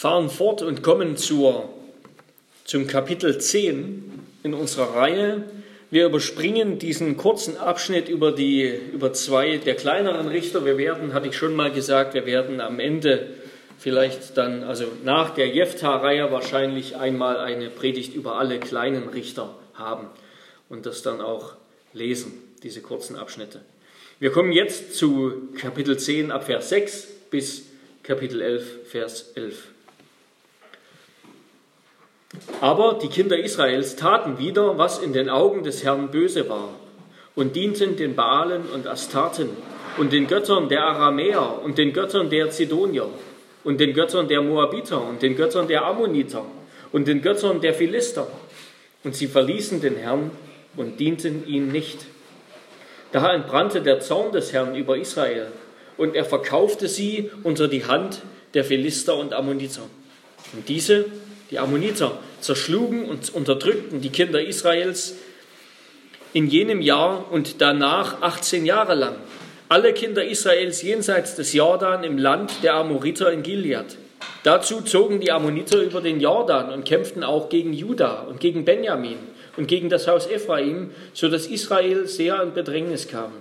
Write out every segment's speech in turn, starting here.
fahren fort und kommen zur, zum Kapitel 10 in unserer Reihe. Wir überspringen diesen kurzen Abschnitt über, die, über zwei der kleineren Richter. Wir werden, hatte ich schon mal gesagt, wir werden am Ende vielleicht dann, also nach der Jefta-Reihe wahrscheinlich einmal eine Predigt über alle kleinen Richter haben und das dann auch lesen, diese kurzen Abschnitte. Wir kommen jetzt zu Kapitel 10 ab Vers 6 bis Kapitel 11, Vers 11. Aber die Kinder Israels taten wieder, was in den Augen des Herrn böse war, und dienten den Baalen und Astarten und den Göttern der Aramäer und den Göttern der Zidonier und den Göttern der Moabiter und den Göttern der Ammoniter und den Göttern der Philister. Und sie verließen den Herrn und dienten ihm nicht. Da entbrannte der Zorn des Herrn über Israel, und er verkaufte sie unter die Hand der Philister und Ammoniter. Und diese die Ammoniter zerschlugen und unterdrückten die Kinder Israels in jenem Jahr und danach 18 Jahre lang. Alle Kinder Israels jenseits des Jordan im Land der Amoriter in Gilead. Dazu zogen die Ammoniter über den Jordan und kämpften auch gegen Juda und gegen Benjamin und gegen das Haus Ephraim, so dass Israel sehr in Bedrängnis kam.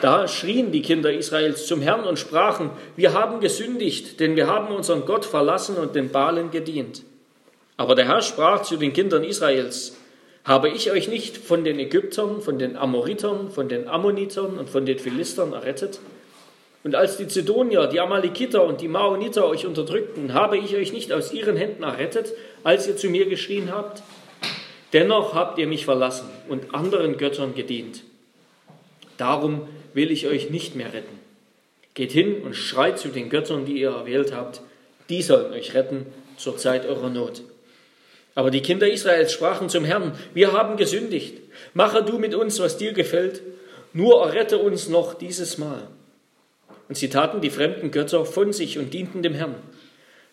Da schrien die Kinder Israels zum Herrn und sprachen, wir haben gesündigt, denn wir haben unseren Gott verlassen und den Balen gedient. Aber der Herr sprach zu den Kindern Israels, habe ich euch nicht von den Ägyptern, von den Amoritern, von den Ammonitern und von den Philistern errettet? Und als die Zidonier, die Amalekiter und die Maoniter euch unterdrückten, habe ich euch nicht aus ihren Händen errettet, als ihr zu mir geschrien habt? Dennoch habt ihr mich verlassen und anderen Göttern gedient. Darum will ich euch nicht mehr retten. Geht hin und schreit zu den Göttern, die ihr erwählt habt, die sollen euch retten zur Zeit eurer Not. Aber die Kinder Israels sprachen zum Herrn, wir haben gesündigt, mache du mit uns, was dir gefällt, nur errette uns noch dieses Mal. Und sie taten die fremden Götter von sich und dienten dem Herrn.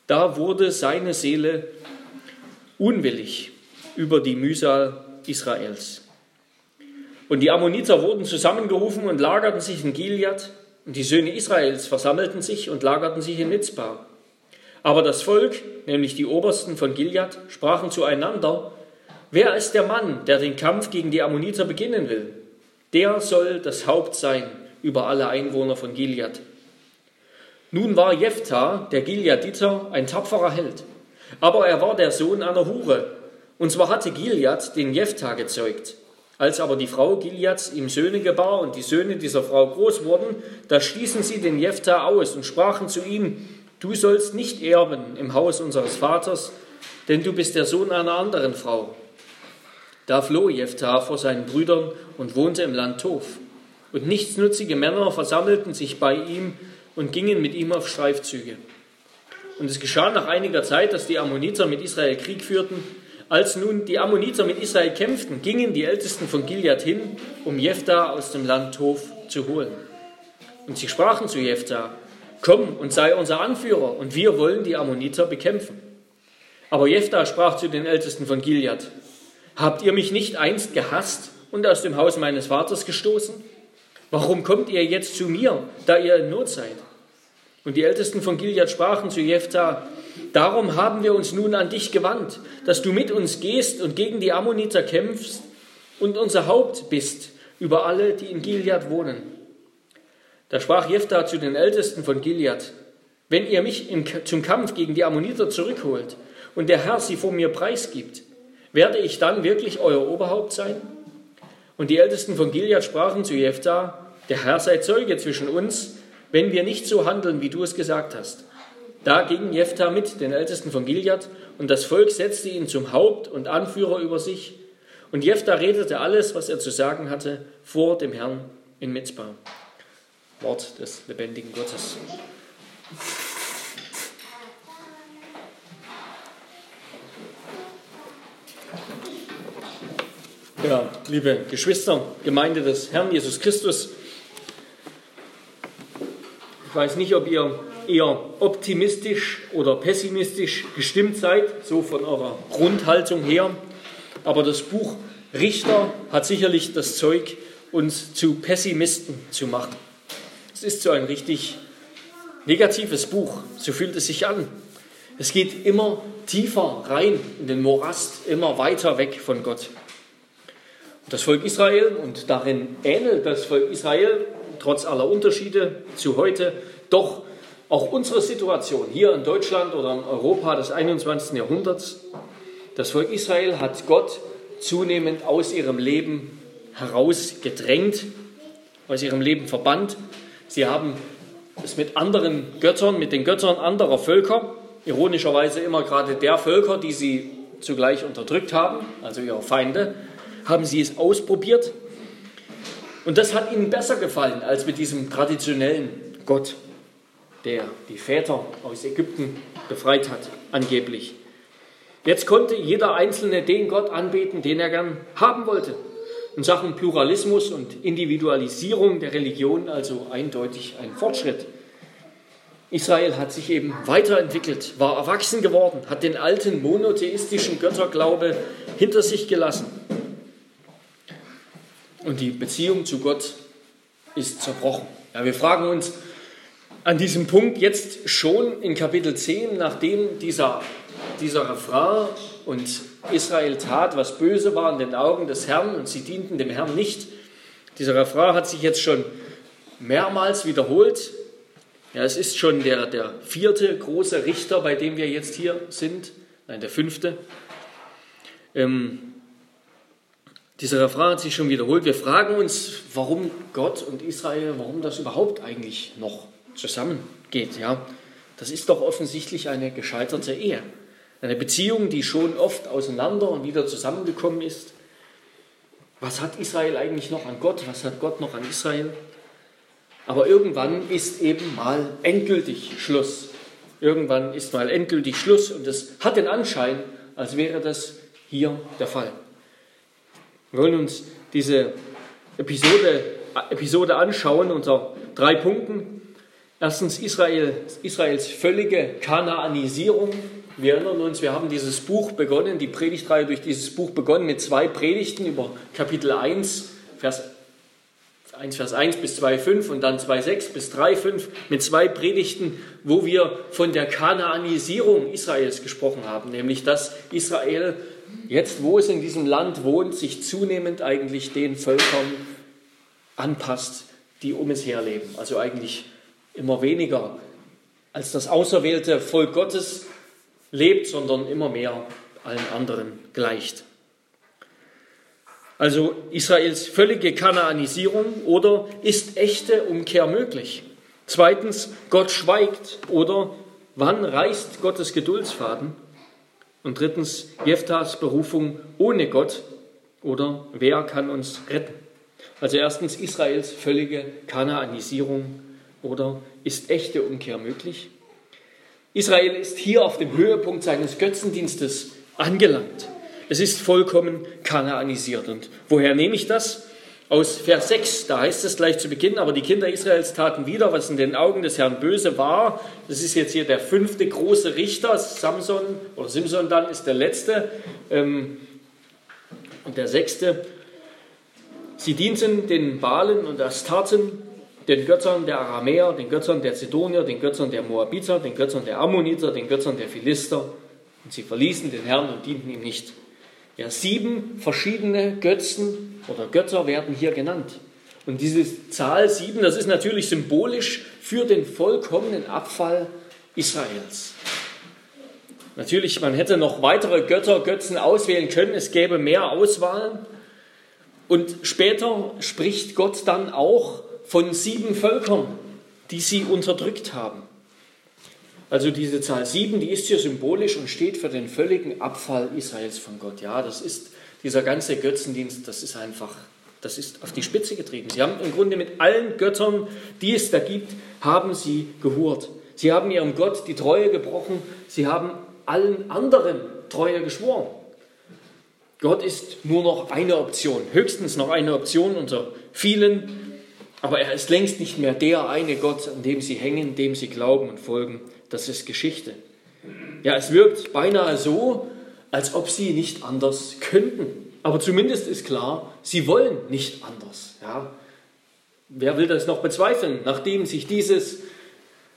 Da wurde seine Seele unwillig über die Mühsal Israels. Und die Ammoniter wurden zusammengerufen und lagerten sich in Gilead, und die Söhne Israels versammelten sich und lagerten sich in Mitzbah. Aber das Volk, nämlich die Obersten von Gilead, sprachen zueinander, wer ist der Mann, der den Kampf gegen die Ammoniter beginnen will? Der soll das Haupt sein über alle Einwohner von Gilead. Nun war Jephthah, der Gileaditer, ein tapferer Held, aber er war der Sohn einer Hure, und zwar hatte Gilead den Jephthah gezeugt. Als aber die Frau Gileads ihm Söhne gebar und die Söhne dieser Frau groß wurden, da stießen sie den Jephthah aus und sprachen zu ihm, Du sollst nicht erben im Haus unseres Vaters, denn du bist der Sohn einer anderen Frau. Da floh Jephthah vor seinen Brüdern und wohnte im Land Tof. Und nichtsnutzige Männer versammelten sich bei ihm und gingen mit ihm auf Streifzüge. Und es geschah nach einiger Zeit, dass die Ammoniter mit Israel Krieg führten. Als nun die Ammoniter mit Israel kämpften, gingen die Ältesten von Gilead hin, um Jephthah aus dem Land Tof zu holen. Und sie sprachen zu Jephthah, Komm und sei unser Anführer, und wir wollen die Ammoniter bekämpfen. Aber Jephthah sprach zu den Ältesten von Gilead, Habt ihr mich nicht einst gehasst und aus dem Haus meines Vaters gestoßen? Warum kommt ihr jetzt zu mir, da ihr in Not seid? Und die Ältesten von Gilead sprachen zu Jephthah, Darum haben wir uns nun an dich gewandt, dass du mit uns gehst und gegen die Ammoniter kämpfst und unser Haupt bist über alle, die in Gilead wohnen. Da sprach Jephthah zu den Ältesten von Gilead, wenn ihr mich im, zum Kampf gegen die Ammoniter zurückholt und der Herr sie vor mir preisgibt, werde ich dann wirklich euer Oberhaupt sein? Und die Ältesten von Gilead sprachen zu Jephthah, der Herr sei Zeuge zwischen uns, wenn wir nicht so handeln, wie du es gesagt hast. Da ging Jephthah mit den Ältesten von Gilead und das Volk setzte ihn zum Haupt und Anführer über sich. Und Jephthah redete alles, was er zu sagen hatte, vor dem Herrn in Mitzbah. Wort des lebendigen Gottes. Ja, liebe Geschwister, Gemeinde des Herrn Jesus Christus, ich weiß nicht, ob ihr eher optimistisch oder pessimistisch gestimmt seid, so von eurer Grundhaltung her, aber das Buch Richter hat sicherlich das Zeug, uns zu Pessimisten zu machen. Es ist so ein richtig negatives Buch, so fühlt es sich an. Es geht immer tiefer rein in den Morast, immer weiter weg von Gott. Das Volk Israel, und darin ähnelt das Volk Israel, trotz aller Unterschiede zu heute, doch auch unsere Situation hier in Deutschland oder in Europa des 21. Jahrhunderts. Das Volk Israel hat Gott zunehmend aus ihrem Leben herausgedrängt, aus ihrem Leben verbannt. Sie haben es mit anderen Göttern, mit den Göttern anderer Völker, ironischerweise immer gerade der Völker, die sie zugleich unterdrückt haben, also ihre Feinde, haben sie es ausprobiert. Und das hat ihnen besser gefallen als mit diesem traditionellen Gott, der die Väter aus Ägypten befreit hat, angeblich. Jetzt konnte jeder Einzelne den Gott anbeten, den er gern haben wollte. In Sachen Pluralismus und Individualisierung der Religion also eindeutig ein Fortschritt. Israel hat sich eben weiterentwickelt, war erwachsen geworden, hat den alten monotheistischen Götterglaube hinter sich gelassen. Und die Beziehung zu Gott ist zerbrochen. Ja, wir fragen uns an diesem Punkt jetzt schon in Kapitel 10, nachdem dieser, dieser Refrain und Israel tat, was böse war in den Augen des Herrn und sie dienten dem Herrn nicht. Dieser Refrain hat sich jetzt schon mehrmals wiederholt. Ja, es ist schon der, der vierte große Richter, bei dem wir jetzt hier sind. Nein, der fünfte. Ähm, dieser Refrain hat sich schon wiederholt. Wir fragen uns, warum Gott und Israel, warum das überhaupt eigentlich noch zusammengeht. Ja, das ist doch offensichtlich eine gescheiterte Ehe. Eine Beziehung, die schon oft auseinander und wieder zusammengekommen ist. Was hat Israel eigentlich noch an Gott? Was hat Gott noch an Israel? Aber irgendwann ist eben mal endgültig Schluss. Irgendwann ist mal endgültig Schluss und es hat den Anschein, als wäre das hier der Fall. Wir wollen uns diese Episode, Episode anschauen unter drei Punkten. Erstens Israel, Israels völlige Kanaanisierung. Wir erinnern uns, wir haben dieses Buch begonnen, die Predigtreihe durch dieses Buch begonnen mit zwei Predigten über Kapitel 1, Vers 1, Vers 1 bis 2,5 und dann 2,6 bis 3,5 mit zwei Predigten, wo wir von der Kanaanisierung Israels gesprochen haben, nämlich dass Israel jetzt, wo es in diesem Land wohnt, sich zunehmend eigentlich den Völkern anpasst, die um es her leben. Also eigentlich immer weniger als das auserwählte Volk Gottes lebt, sondern immer mehr allen anderen gleicht. Also Israels völlige Kanaanisierung oder ist echte Umkehr möglich? Zweitens, Gott schweigt oder wann reißt Gottes Geduldsfaden? Und drittens, Jeftas Berufung ohne Gott oder wer kann uns retten? Also erstens Israels völlige Kanaanisierung oder ist echte Umkehr möglich? Israel ist hier auf dem Höhepunkt seines Götzendienstes angelangt. Es ist vollkommen kanaanisiert. Und woher nehme ich das? Aus Vers 6, da heißt es gleich zu Beginn, aber die Kinder Israels taten wieder, was in den Augen des Herrn böse war. Das ist jetzt hier der fünfte große Richter, Samson oder Simson dann ist der letzte. Ähm, und der sechste, sie dienten den Balen und Astarten den Göttern der Aramäer, den Göttern der Zidonier, den Göttern der Moabiter, den Göttern der Ammoniter, den Göttern der Philister. Und sie verließen den Herrn und dienten ihm nicht. Ja, sieben verschiedene Götzen oder Götter werden hier genannt. Und diese Zahl sieben, das ist natürlich symbolisch für den vollkommenen Abfall Israels. Natürlich, man hätte noch weitere Götter, Götzen auswählen können, es gäbe mehr Auswahl. Und später spricht Gott dann auch von sieben Völkern, die sie unterdrückt haben. Also diese Zahl sieben, die ist hier symbolisch und steht für den völligen Abfall Israels von Gott. Ja, das ist dieser ganze Götzendienst, das ist einfach, das ist auf die Spitze getrieben. Sie haben im Grunde mit allen Göttern, die es da gibt, haben sie gehurt. Sie haben ihrem Gott die Treue gebrochen, sie haben allen anderen Treue geschworen. Gott ist nur noch eine Option, höchstens noch eine Option unter vielen, aber er ist längst nicht mehr der eine Gott, an dem sie hängen, dem sie glauben und folgen. Das ist Geschichte. Ja, es wirkt beinahe so, als ob sie nicht anders könnten. Aber zumindest ist klar, sie wollen nicht anders. Ja. Wer will das noch bezweifeln, nachdem sich dieses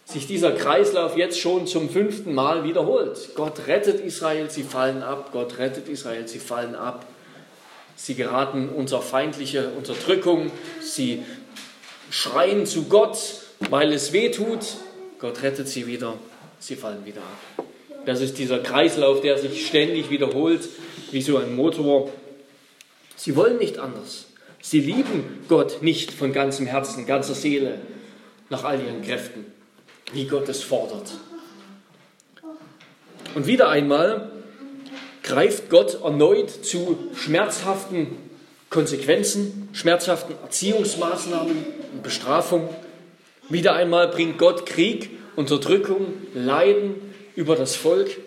sich dieser Kreislauf jetzt schon zum fünften Mal wiederholt. Gott rettet Israel, sie fallen ab. Gott rettet Israel, sie fallen ab. Sie geraten unter feindliche Unterdrückung. Sie schreien zu Gott, weil es weh tut. Gott rettet sie wieder. Sie fallen wieder ab. Das ist dieser Kreislauf, der sich ständig wiederholt, wie so ein Motor. Sie wollen nicht anders. Sie lieben Gott nicht von ganzem Herzen, ganzer Seele, nach all ihren Kräften, wie Gott es fordert. Und wieder einmal greift Gott erneut zu schmerzhaften Konsequenzen, schmerzhaften Erziehungsmaßnahmen und Bestrafung. Wieder einmal bringt Gott Krieg, Unterdrückung, Leiden über das Volk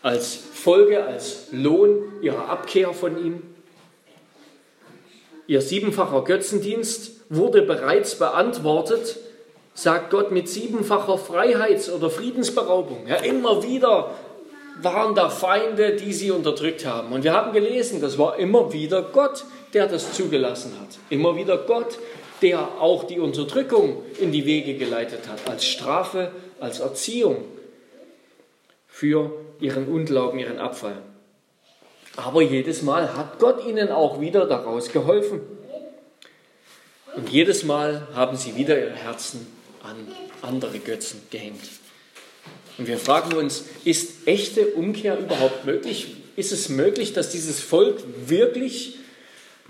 als Folge, als Lohn ihrer Abkehr von ihm. Ihr siebenfacher Götzendienst wurde bereits beantwortet, sagt Gott mit siebenfacher Freiheits- oder Friedensberaubung. Ja, immer wieder waren da Feinde, die sie unterdrückt haben. Und wir haben gelesen, das war immer wieder Gott, der das zugelassen hat. Immer wieder Gott, der auch die Unterdrückung in die Wege geleitet hat, als Strafe, als Erziehung für ihren Unglauben, ihren Abfall. Aber jedes Mal hat Gott ihnen auch wieder daraus geholfen. Und jedes Mal haben sie wieder ihre Herzen an andere Götzen gehängt. Und wir fragen uns, ist echte Umkehr überhaupt möglich? Ist es möglich, dass dieses Volk wirklich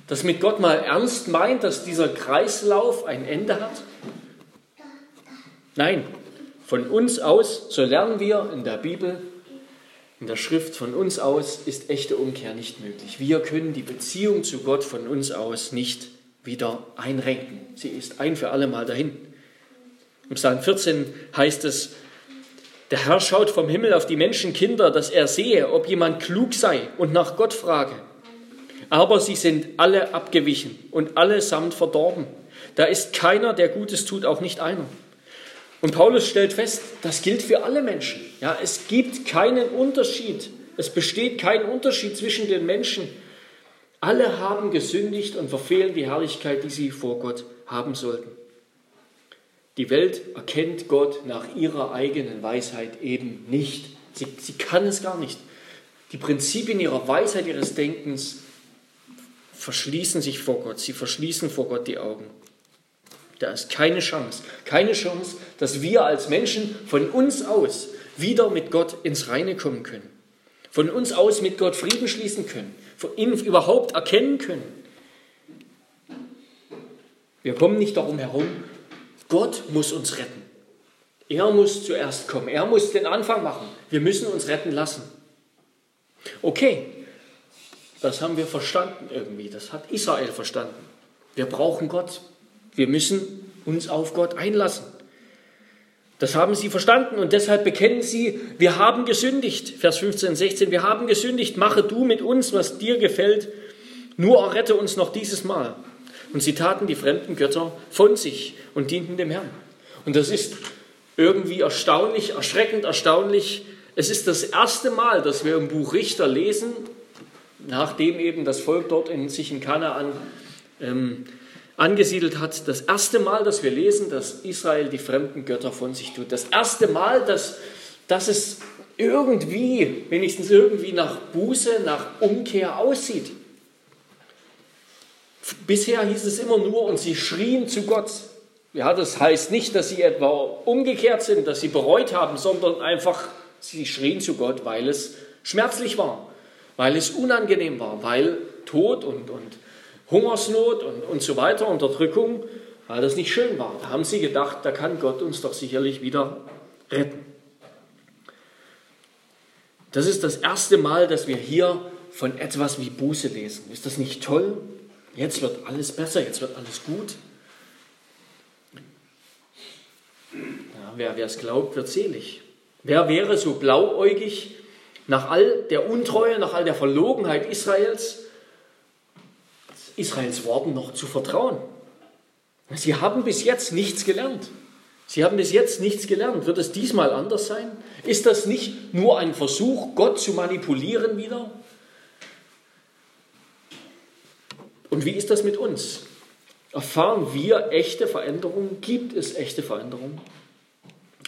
das mit Gott mal ernst meint, dass dieser Kreislauf ein Ende hat? Nein, von uns aus, so lernen wir in der Bibel, in der Schrift, von uns aus ist echte Umkehr nicht möglich. Wir können die Beziehung zu Gott von uns aus nicht wieder einrenken. Sie ist ein für alle Mal dahin. Im Psalm 14 heißt es, der Herr schaut vom Himmel auf die Menschenkinder, dass er sehe, ob jemand klug sei und nach Gott frage. Aber sie sind alle abgewichen und allesamt verdorben. Da ist keiner, der Gutes tut, auch nicht einer. Und Paulus stellt fest, das gilt für alle Menschen. Ja, es gibt keinen Unterschied. Es besteht kein Unterschied zwischen den Menschen. Alle haben gesündigt und verfehlen die Herrlichkeit, die sie vor Gott haben sollten. Die Welt erkennt Gott nach ihrer eigenen Weisheit eben nicht. Sie, sie kann es gar nicht. Die Prinzipien ihrer Weisheit, ihres Denkens verschließen sich vor Gott. Sie verschließen vor Gott die Augen. Da ist keine Chance. Keine Chance, dass wir als Menschen von uns aus wieder mit Gott ins Reine kommen können. Von uns aus mit Gott Frieden schließen können. Von ihm überhaupt erkennen können. Wir kommen nicht darum herum, Gott muss uns retten. Er muss zuerst kommen. Er muss den Anfang machen. Wir müssen uns retten lassen. Okay, das haben wir verstanden irgendwie. Das hat Israel verstanden. Wir brauchen Gott. Wir müssen uns auf Gott einlassen. Das haben sie verstanden und deshalb bekennen sie, wir haben gesündigt. Vers 15, 16, wir haben gesündigt. Mache du mit uns, was dir gefällt. Nur errette uns noch dieses Mal. Und sie taten die fremden Götter von sich und dienten dem Herrn. Und das ist irgendwie erstaunlich, erschreckend erstaunlich. Es ist das erste Mal, dass wir im Buch Richter lesen, nachdem eben das Volk dort in, sich in Kanaan ähm, angesiedelt hat, das erste Mal, dass wir lesen, dass Israel die fremden Götter von sich tut. Das erste Mal, dass, dass es irgendwie, wenigstens irgendwie nach Buße, nach Umkehr aussieht. Bisher hieß es immer nur, und sie schrien zu Gott. Ja, das heißt nicht, dass sie etwa umgekehrt sind, dass sie bereut haben, sondern einfach, sie schrien zu Gott, weil es schmerzlich war, weil es unangenehm war, weil Tod und, und Hungersnot und, und so weiter, Unterdrückung, weil das nicht schön war. Da haben sie gedacht, da kann Gott uns doch sicherlich wieder retten. Das ist das erste Mal, dass wir hier von etwas wie Buße lesen. Ist das nicht toll? Jetzt wird alles besser, jetzt wird alles gut. Ja, wer es glaubt, wird selig. Wer wäre so blauäugig nach all der Untreue, nach all der Verlogenheit Israels, Israels Worten noch zu vertrauen? Sie haben bis jetzt nichts gelernt. Sie haben bis jetzt nichts gelernt. Wird es diesmal anders sein? Ist das nicht nur ein Versuch, Gott zu manipulieren wieder? Und wie ist das mit uns? Erfahren wir echte Veränderungen? Gibt es echte Veränderungen?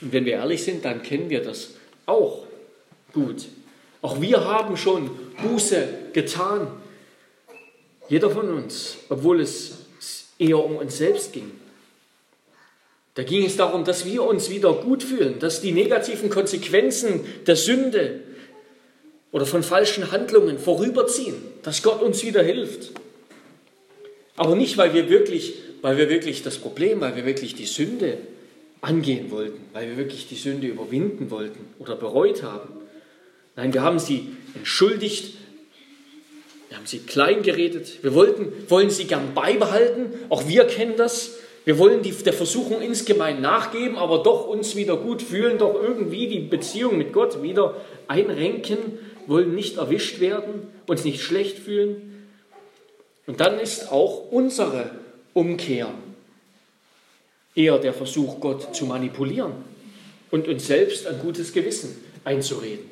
Und wenn wir ehrlich sind, dann kennen wir das auch gut. Auch wir haben schon Buße getan. Jeder von uns, obwohl es eher um uns selbst ging. Da ging es darum, dass wir uns wieder gut fühlen, dass die negativen Konsequenzen der Sünde oder von falschen Handlungen vorüberziehen, dass Gott uns wieder hilft. Aber nicht, weil wir wirklich, weil wir wirklich das Problem, weil wir wirklich die Sünde angehen wollten, weil wir wirklich die Sünde überwinden wollten oder bereut haben. Nein, wir haben sie entschuldigt, wir haben sie klein geredet, wir wollten, wollen sie gern beibehalten, auch wir kennen das. Wir wollen die, der Versuchung insgemein nachgeben, aber doch uns wieder gut fühlen, doch irgendwie die Beziehung mit Gott wieder einrenken, wollen nicht erwischt werden, uns nicht schlecht fühlen. Und dann ist auch unsere Umkehr eher der Versuch, Gott zu manipulieren und uns selbst ein gutes Gewissen einzureden.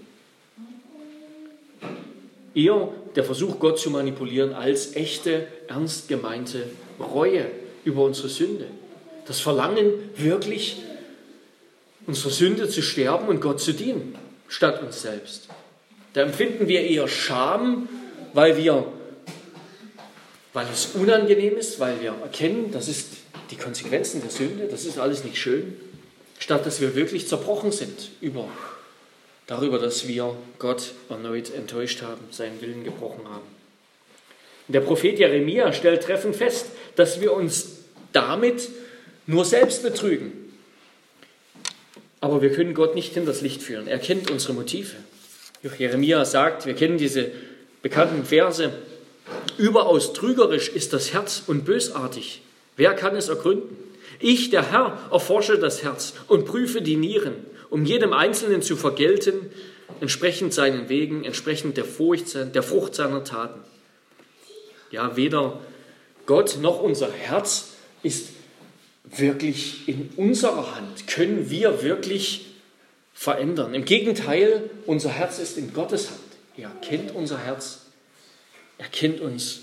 Eher der Versuch, Gott zu manipulieren, als echte, ernst gemeinte Reue über unsere Sünde. Das Verlangen, wirklich unsere Sünde zu sterben und Gott zu dienen, statt uns selbst. Da empfinden wir eher Scham, weil wir, weil es unangenehm ist, weil wir erkennen, das ist die Konsequenzen der Sünde, das ist alles nicht schön, statt dass wir wirklich zerbrochen sind über, darüber, dass wir Gott erneut enttäuscht haben, seinen Willen gebrochen haben. Der Prophet Jeremia stellt treffend fest, dass wir uns damit nur selbst betrügen. Aber wir können Gott nicht hinters Licht führen. Er kennt unsere Motive. Jeremia sagt, wir kennen diese bekannten Verse, überaus trügerisch ist das Herz und bösartig. Wer kann es ergründen? Ich, der Herr, erforsche das Herz und prüfe die Nieren, um jedem Einzelnen zu vergelten, entsprechend seinen Wegen, entsprechend der, Furcht, der Frucht seiner Taten. Ja, weder Gott noch unser Herz ist wirklich in unserer Hand, können wir wirklich verändern. Im Gegenteil, unser Herz ist in Gottes Hand. Er kennt unser Herz, er kennt uns.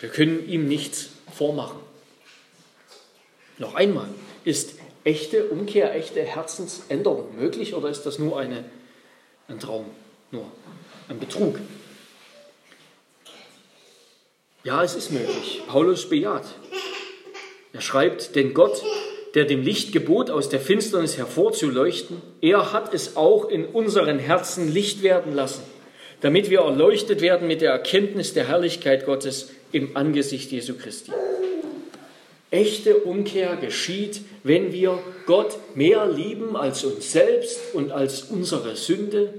Wir können ihm nichts vormachen. Noch einmal, ist echte Umkehr, echte Herzensänderung möglich oder ist das nur eine, ein Traum, nur ein Betrug? Ja, es ist möglich. Paulus bejaht. Er schreibt, denn Gott, der dem Licht gebot, aus der Finsternis hervorzuleuchten, er hat es auch in unseren Herzen Licht werden lassen, damit wir erleuchtet werden mit der Erkenntnis der Herrlichkeit Gottes im Angesicht Jesu Christi. Echte Umkehr geschieht, wenn wir Gott mehr lieben als uns selbst und als unsere Sünde.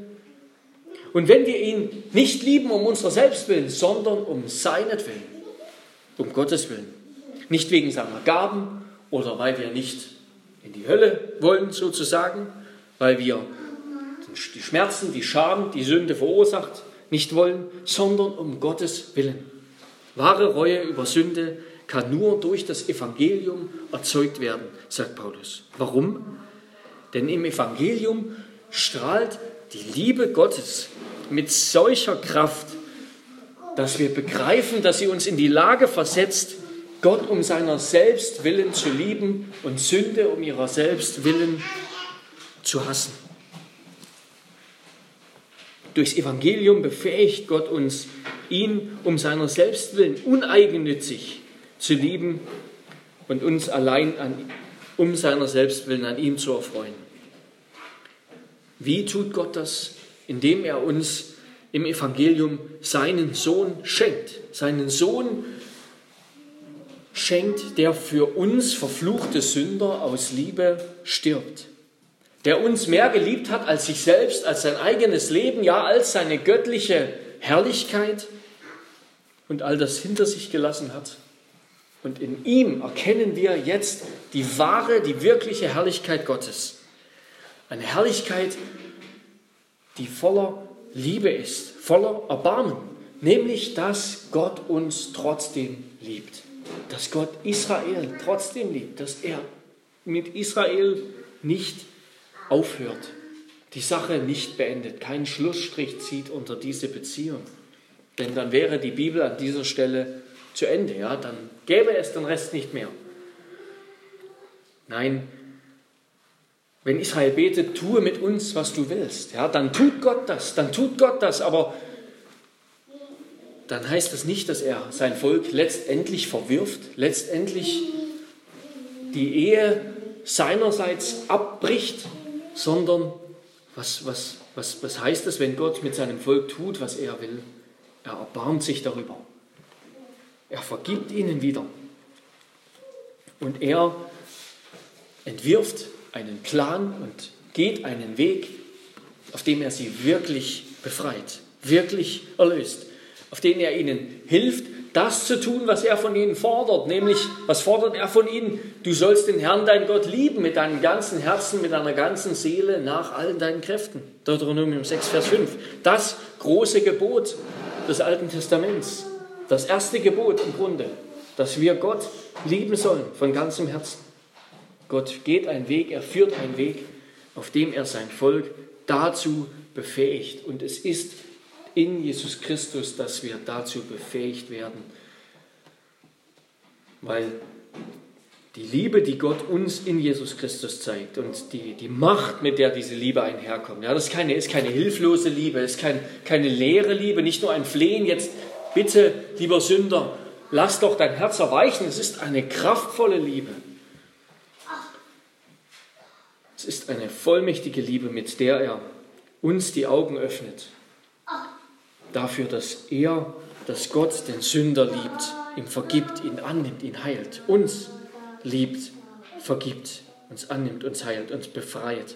Und wenn wir ihn nicht lieben um unser Selbstwillen, sondern um seinetwillen, um Gottes Willen. Nicht wegen seiner Gaben oder weil wir nicht in die Hölle wollen, sozusagen, weil wir die Schmerzen, die Scham, die Sünde verursacht, nicht wollen, sondern um Gottes Willen. Wahre Reue über Sünde kann nur durch das Evangelium erzeugt werden, sagt Paulus. Warum? Denn im Evangelium strahlt die Liebe Gottes mit solcher Kraft, dass wir begreifen, dass sie uns in die Lage versetzt, Gott um seiner selbst willen zu lieben und Sünde um ihrer selbst willen zu hassen. Durchs Evangelium befähigt Gott uns, ihn um seiner selbst willen uneigennützig zu lieben und uns allein an, um seiner selbst willen an ihm zu erfreuen. Wie tut Gott das? Indem er uns im Evangelium seinen Sohn schenkt. Seinen Sohn, schenkt, der für uns verfluchte Sünder aus Liebe stirbt. Der uns mehr geliebt hat als sich selbst, als sein eigenes Leben, ja als seine göttliche Herrlichkeit und all das hinter sich gelassen hat. Und in ihm erkennen wir jetzt die wahre, die wirkliche Herrlichkeit Gottes. Eine Herrlichkeit, die voller Liebe ist, voller Erbarmen, nämlich dass Gott uns trotzdem liebt dass Gott Israel trotzdem liebt, dass er mit Israel nicht aufhört, die Sache nicht beendet, keinen Schlussstrich zieht unter diese Beziehung. Denn dann wäre die Bibel an dieser Stelle zu Ende, ja, dann gäbe es den Rest nicht mehr. Nein, wenn Israel betet, tue mit uns, was du willst, ja, dann tut Gott das, dann tut Gott das, aber dann heißt das nicht, dass er sein Volk letztendlich verwirft, letztendlich die Ehe seinerseits abbricht, sondern was, was, was, was heißt das, wenn Gott mit seinem Volk tut, was er will? Er erbarmt sich darüber. Er vergibt ihnen wieder. Und er entwirft einen Plan und geht einen Weg, auf dem er sie wirklich befreit, wirklich erlöst, auf den er ihnen hilft, das zu tun, was er von ihnen fordert. Nämlich, was fordert er von ihnen? Du sollst den Herrn, dein Gott, lieben mit deinem ganzen Herzen, mit deiner ganzen Seele, nach allen deinen Kräften. Deuteronomium 6, Vers 5. Das große Gebot des Alten Testaments. Das erste Gebot im Grunde, dass wir Gott lieben sollen von ganzem Herzen. Gott geht einen Weg, er führt einen Weg, auf dem er sein Volk dazu befähigt. Und es ist in Jesus Christus, dass wir dazu befähigt werden. Weil die Liebe, die Gott uns in Jesus Christus zeigt und die, die Macht, mit der diese Liebe einherkommt, ja, das ist keine, ist keine hilflose Liebe, ist kein, keine leere Liebe, nicht nur ein Flehen, jetzt bitte, lieber Sünder, lass doch dein Herz erweichen, es ist eine kraftvolle Liebe. Es ist eine vollmächtige Liebe, mit der er uns die Augen öffnet dafür, dass er, dass Gott den Sünder liebt, ihm vergibt, ihn annimmt, ihn heilt, uns liebt, vergibt, uns annimmt, uns heilt, uns befreit.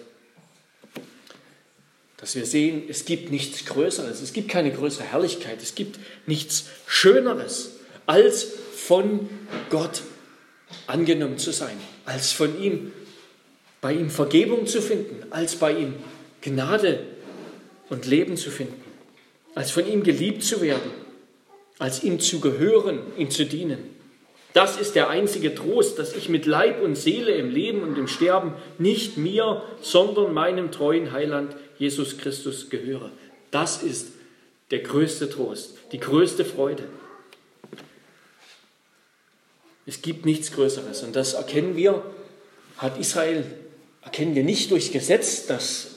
Dass wir sehen, es gibt nichts Größeres, es gibt keine größere Herrlichkeit, es gibt nichts Schöneres, als von Gott angenommen zu sein, als von ihm, bei ihm Vergebung zu finden, als bei ihm Gnade und Leben zu finden als von ihm geliebt zu werden, als ihm zu gehören, ihm zu dienen. Das ist der einzige Trost, dass ich mit Leib und Seele im Leben und im Sterben nicht mir, sondern meinem treuen Heiland Jesus Christus gehöre. Das ist der größte Trost, die größte Freude. Es gibt nichts Größeres und das erkennen wir, hat Israel, erkennen wir nicht durch Gesetz, das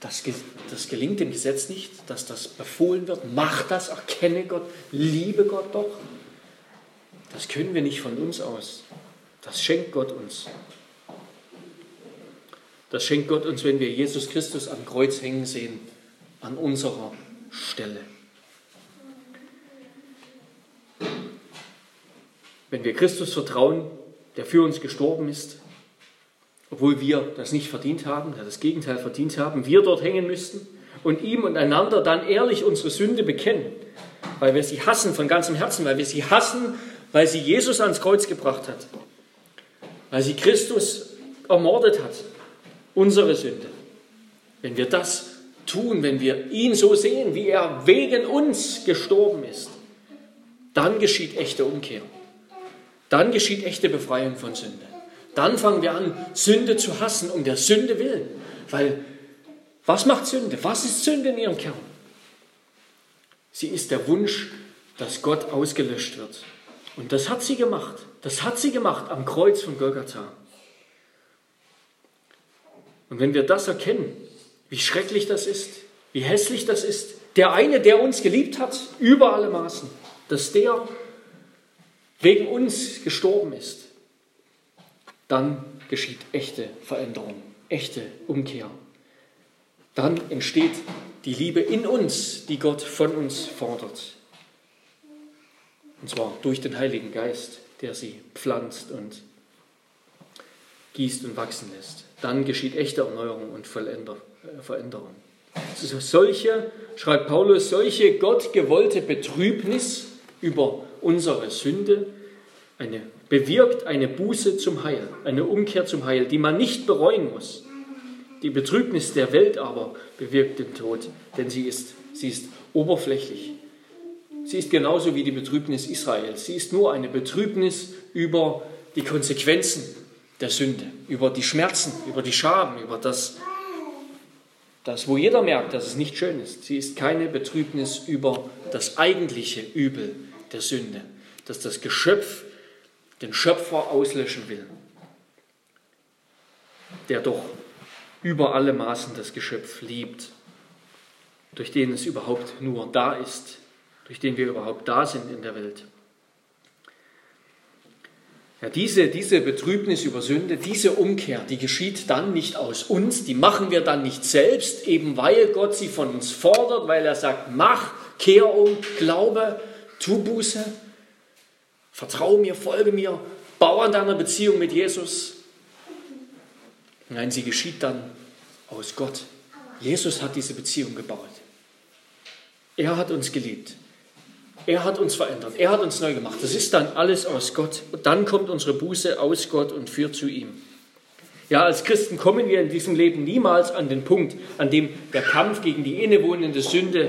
das, das gelingt dem Gesetz nicht, dass das befohlen wird. Mach das, erkenne Gott, liebe Gott doch. Das können wir nicht von uns aus. Das schenkt Gott uns. Das schenkt Gott uns, wenn wir Jesus Christus am Kreuz hängen sehen, an unserer Stelle. Wenn wir Christus vertrauen, der für uns gestorben ist, obwohl wir das nicht verdient haben, das Gegenteil verdient haben, wir dort hängen müssten und ihm und einander dann ehrlich unsere Sünde bekennen, weil wir sie hassen von ganzem Herzen, weil wir sie hassen, weil sie Jesus ans Kreuz gebracht hat, weil sie Christus ermordet hat, unsere Sünde. Wenn wir das tun, wenn wir ihn so sehen, wie er wegen uns gestorben ist, dann geschieht echte Umkehr. Dann geschieht echte Befreiung von Sünde. Dann fangen wir an, Sünde zu hassen, um der Sünde willen. Weil, was macht Sünde? Was ist Sünde in ihrem Kern? Sie ist der Wunsch, dass Gott ausgelöscht wird. Und das hat sie gemacht. Das hat sie gemacht am Kreuz von Golgatha. Und wenn wir das erkennen, wie schrecklich das ist, wie hässlich das ist, der eine, der uns geliebt hat, über alle Maßen, dass der wegen uns gestorben ist, dann geschieht echte Veränderung, echte Umkehr. Dann entsteht die Liebe in uns, die Gott von uns fordert. Und zwar durch den Heiligen Geist, der sie pflanzt und gießt und wachsen lässt. Dann geschieht echte Erneuerung und äh, Veränderung. Solche, schreibt Paulus, solche gottgewollte Betrübnis über unsere Sünde, eine bewirkt eine Buße zum Heil, eine Umkehr zum Heil, die man nicht bereuen muss. Die Betrübnis der Welt aber bewirkt den Tod, denn sie ist, sie ist oberflächlich. Sie ist genauso wie die Betrübnis Israels. Sie ist nur eine Betrübnis über die Konsequenzen der Sünde, über die Schmerzen, über die Schaden, über das, das, wo jeder merkt, dass es nicht schön ist. Sie ist keine Betrübnis über das eigentliche Übel der Sünde, dass das Geschöpf den Schöpfer auslöschen will, der doch über alle Maßen das Geschöpf liebt, durch den es überhaupt nur da ist, durch den wir überhaupt da sind in der Welt. Ja, diese, diese Betrübnis über Sünde, diese Umkehr, die geschieht dann nicht aus uns, die machen wir dann nicht selbst, eben weil Gott sie von uns fordert, weil er sagt, mach, kehr um, glaube, tu Buße, vertraue mir, folge mir, bau an deiner Beziehung mit Jesus. Nein, sie geschieht dann aus Gott. Jesus hat diese Beziehung gebaut. Er hat uns geliebt. Er hat uns verändert. Er hat uns neu gemacht. Das ist dann alles aus Gott. Und dann kommt unsere Buße aus Gott und führt zu ihm. Ja, als Christen kommen wir in diesem Leben niemals an den Punkt, an dem der Kampf gegen die innewohnende Sünde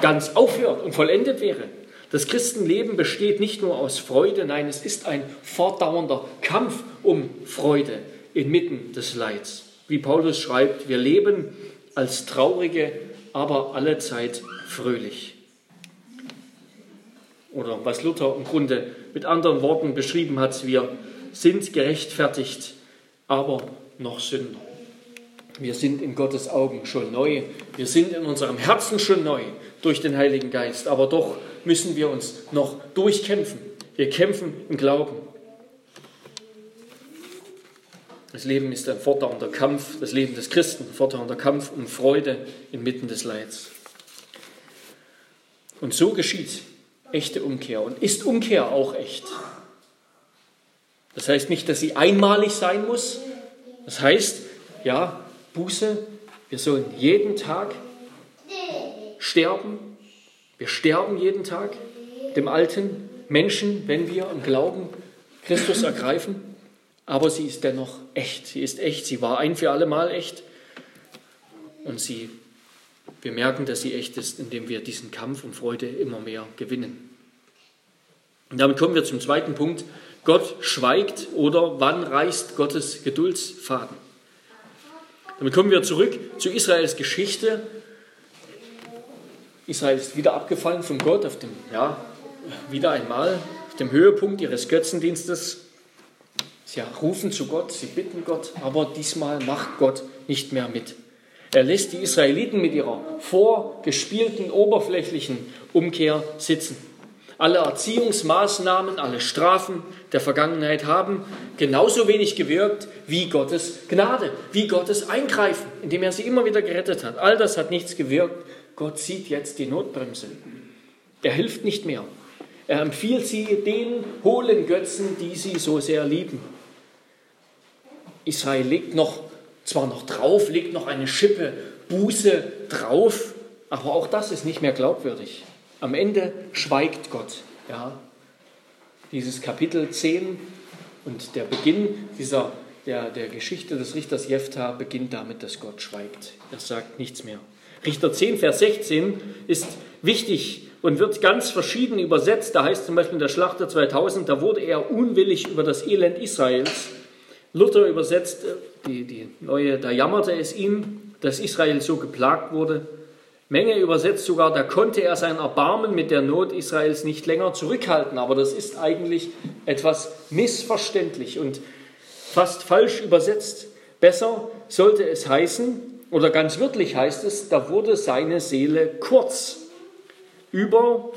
ganz aufhört und vollendet wäre. Das Christenleben besteht nicht nur aus Freude, nein, es ist ein fortdauernder Kampf um Freude inmitten des Leids. Wie Paulus schreibt, wir leben als Traurige, aber allezeit fröhlich. Oder was Luther im Grunde mit anderen Worten beschrieben hat, wir sind gerechtfertigt, aber noch Sünder. Wir sind in Gottes Augen schon neu. Wir sind in unserem Herzen schon neu durch den Heiligen Geist. Aber doch müssen wir uns noch durchkämpfen. Wir kämpfen im Glauben. Das Leben ist ein fortdauernder Kampf, das Leben des Christen, ein fortdauernder Kampf um Freude inmitten des Leids. Und so geschieht echte Umkehr. Und ist Umkehr auch echt? Das heißt nicht, dass sie einmalig sein muss. Das heißt, ja, Buße, wir sollen jeden Tag sterben. Wir sterben jeden Tag dem alten Menschen, wenn wir im Glauben Christus ergreifen. Aber sie ist dennoch echt. Sie ist echt. Sie war ein für alle Mal echt. Und sie wir merken, dass sie echt ist, indem wir diesen Kampf um Freude immer mehr gewinnen. Und damit kommen wir zum zweiten Punkt. Gott schweigt oder wann reißt Gottes Geduldsfaden? Damit kommen wir zurück zu Israels Geschichte. Israel ist wieder abgefallen von Gott auf dem, ja, wieder einmal auf dem Höhepunkt ihres Götzendienstes. Sie rufen zu Gott, sie bitten Gott, aber diesmal macht Gott nicht mehr mit. Er lässt die Israeliten mit ihrer vorgespielten, oberflächlichen Umkehr sitzen. Alle Erziehungsmaßnahmen, alle Strafen der Vergangenheit haben genauso wenig gewirkt wie Gottes Gnade, wie Gottes Eingreifen, indem er sie immer wieder gerettet hat. All das hat nichts gewirkt. Gott zieht jetzt die Notbremse. Er hilft nicht mehr. Er empfiehlt sie den hohlen Götzen, die sie so sehr lieben. Israel legt noch zwar noch drauf, legt noch eine Schippe Buße drauf, aber auch das ist nicht mehr glaubwürdig. Am Ende schweigt Gott. Ja. Dieses Kapitel 10 und der Beginn dieser, der, der Geschichte des Richters Jephthah beginnt damit, dass Gott schweigt. Er sagt nichts mehr. Richter 10, Vers 16 ist wichtig und wird ganz verschieden übersetzt. Da heißt zum Beispiel in der Schlachter 2000, da wurde er unwillig über das Elend Israels Luther übersetzt, äh, die, die neue, da jammerte es ihm, dass Israel so geplagt wurde. Menge übersetzt sogar, da konnte er sein Erbarmen mit der Not Israels nicht länger zurückhalten. Aber das ist eigentlich etwas missverständlich und fast falsch übersetzt. Besser sollte es heißen, oder ganz wörtlich heißt es, da wurde seine Seele kurz über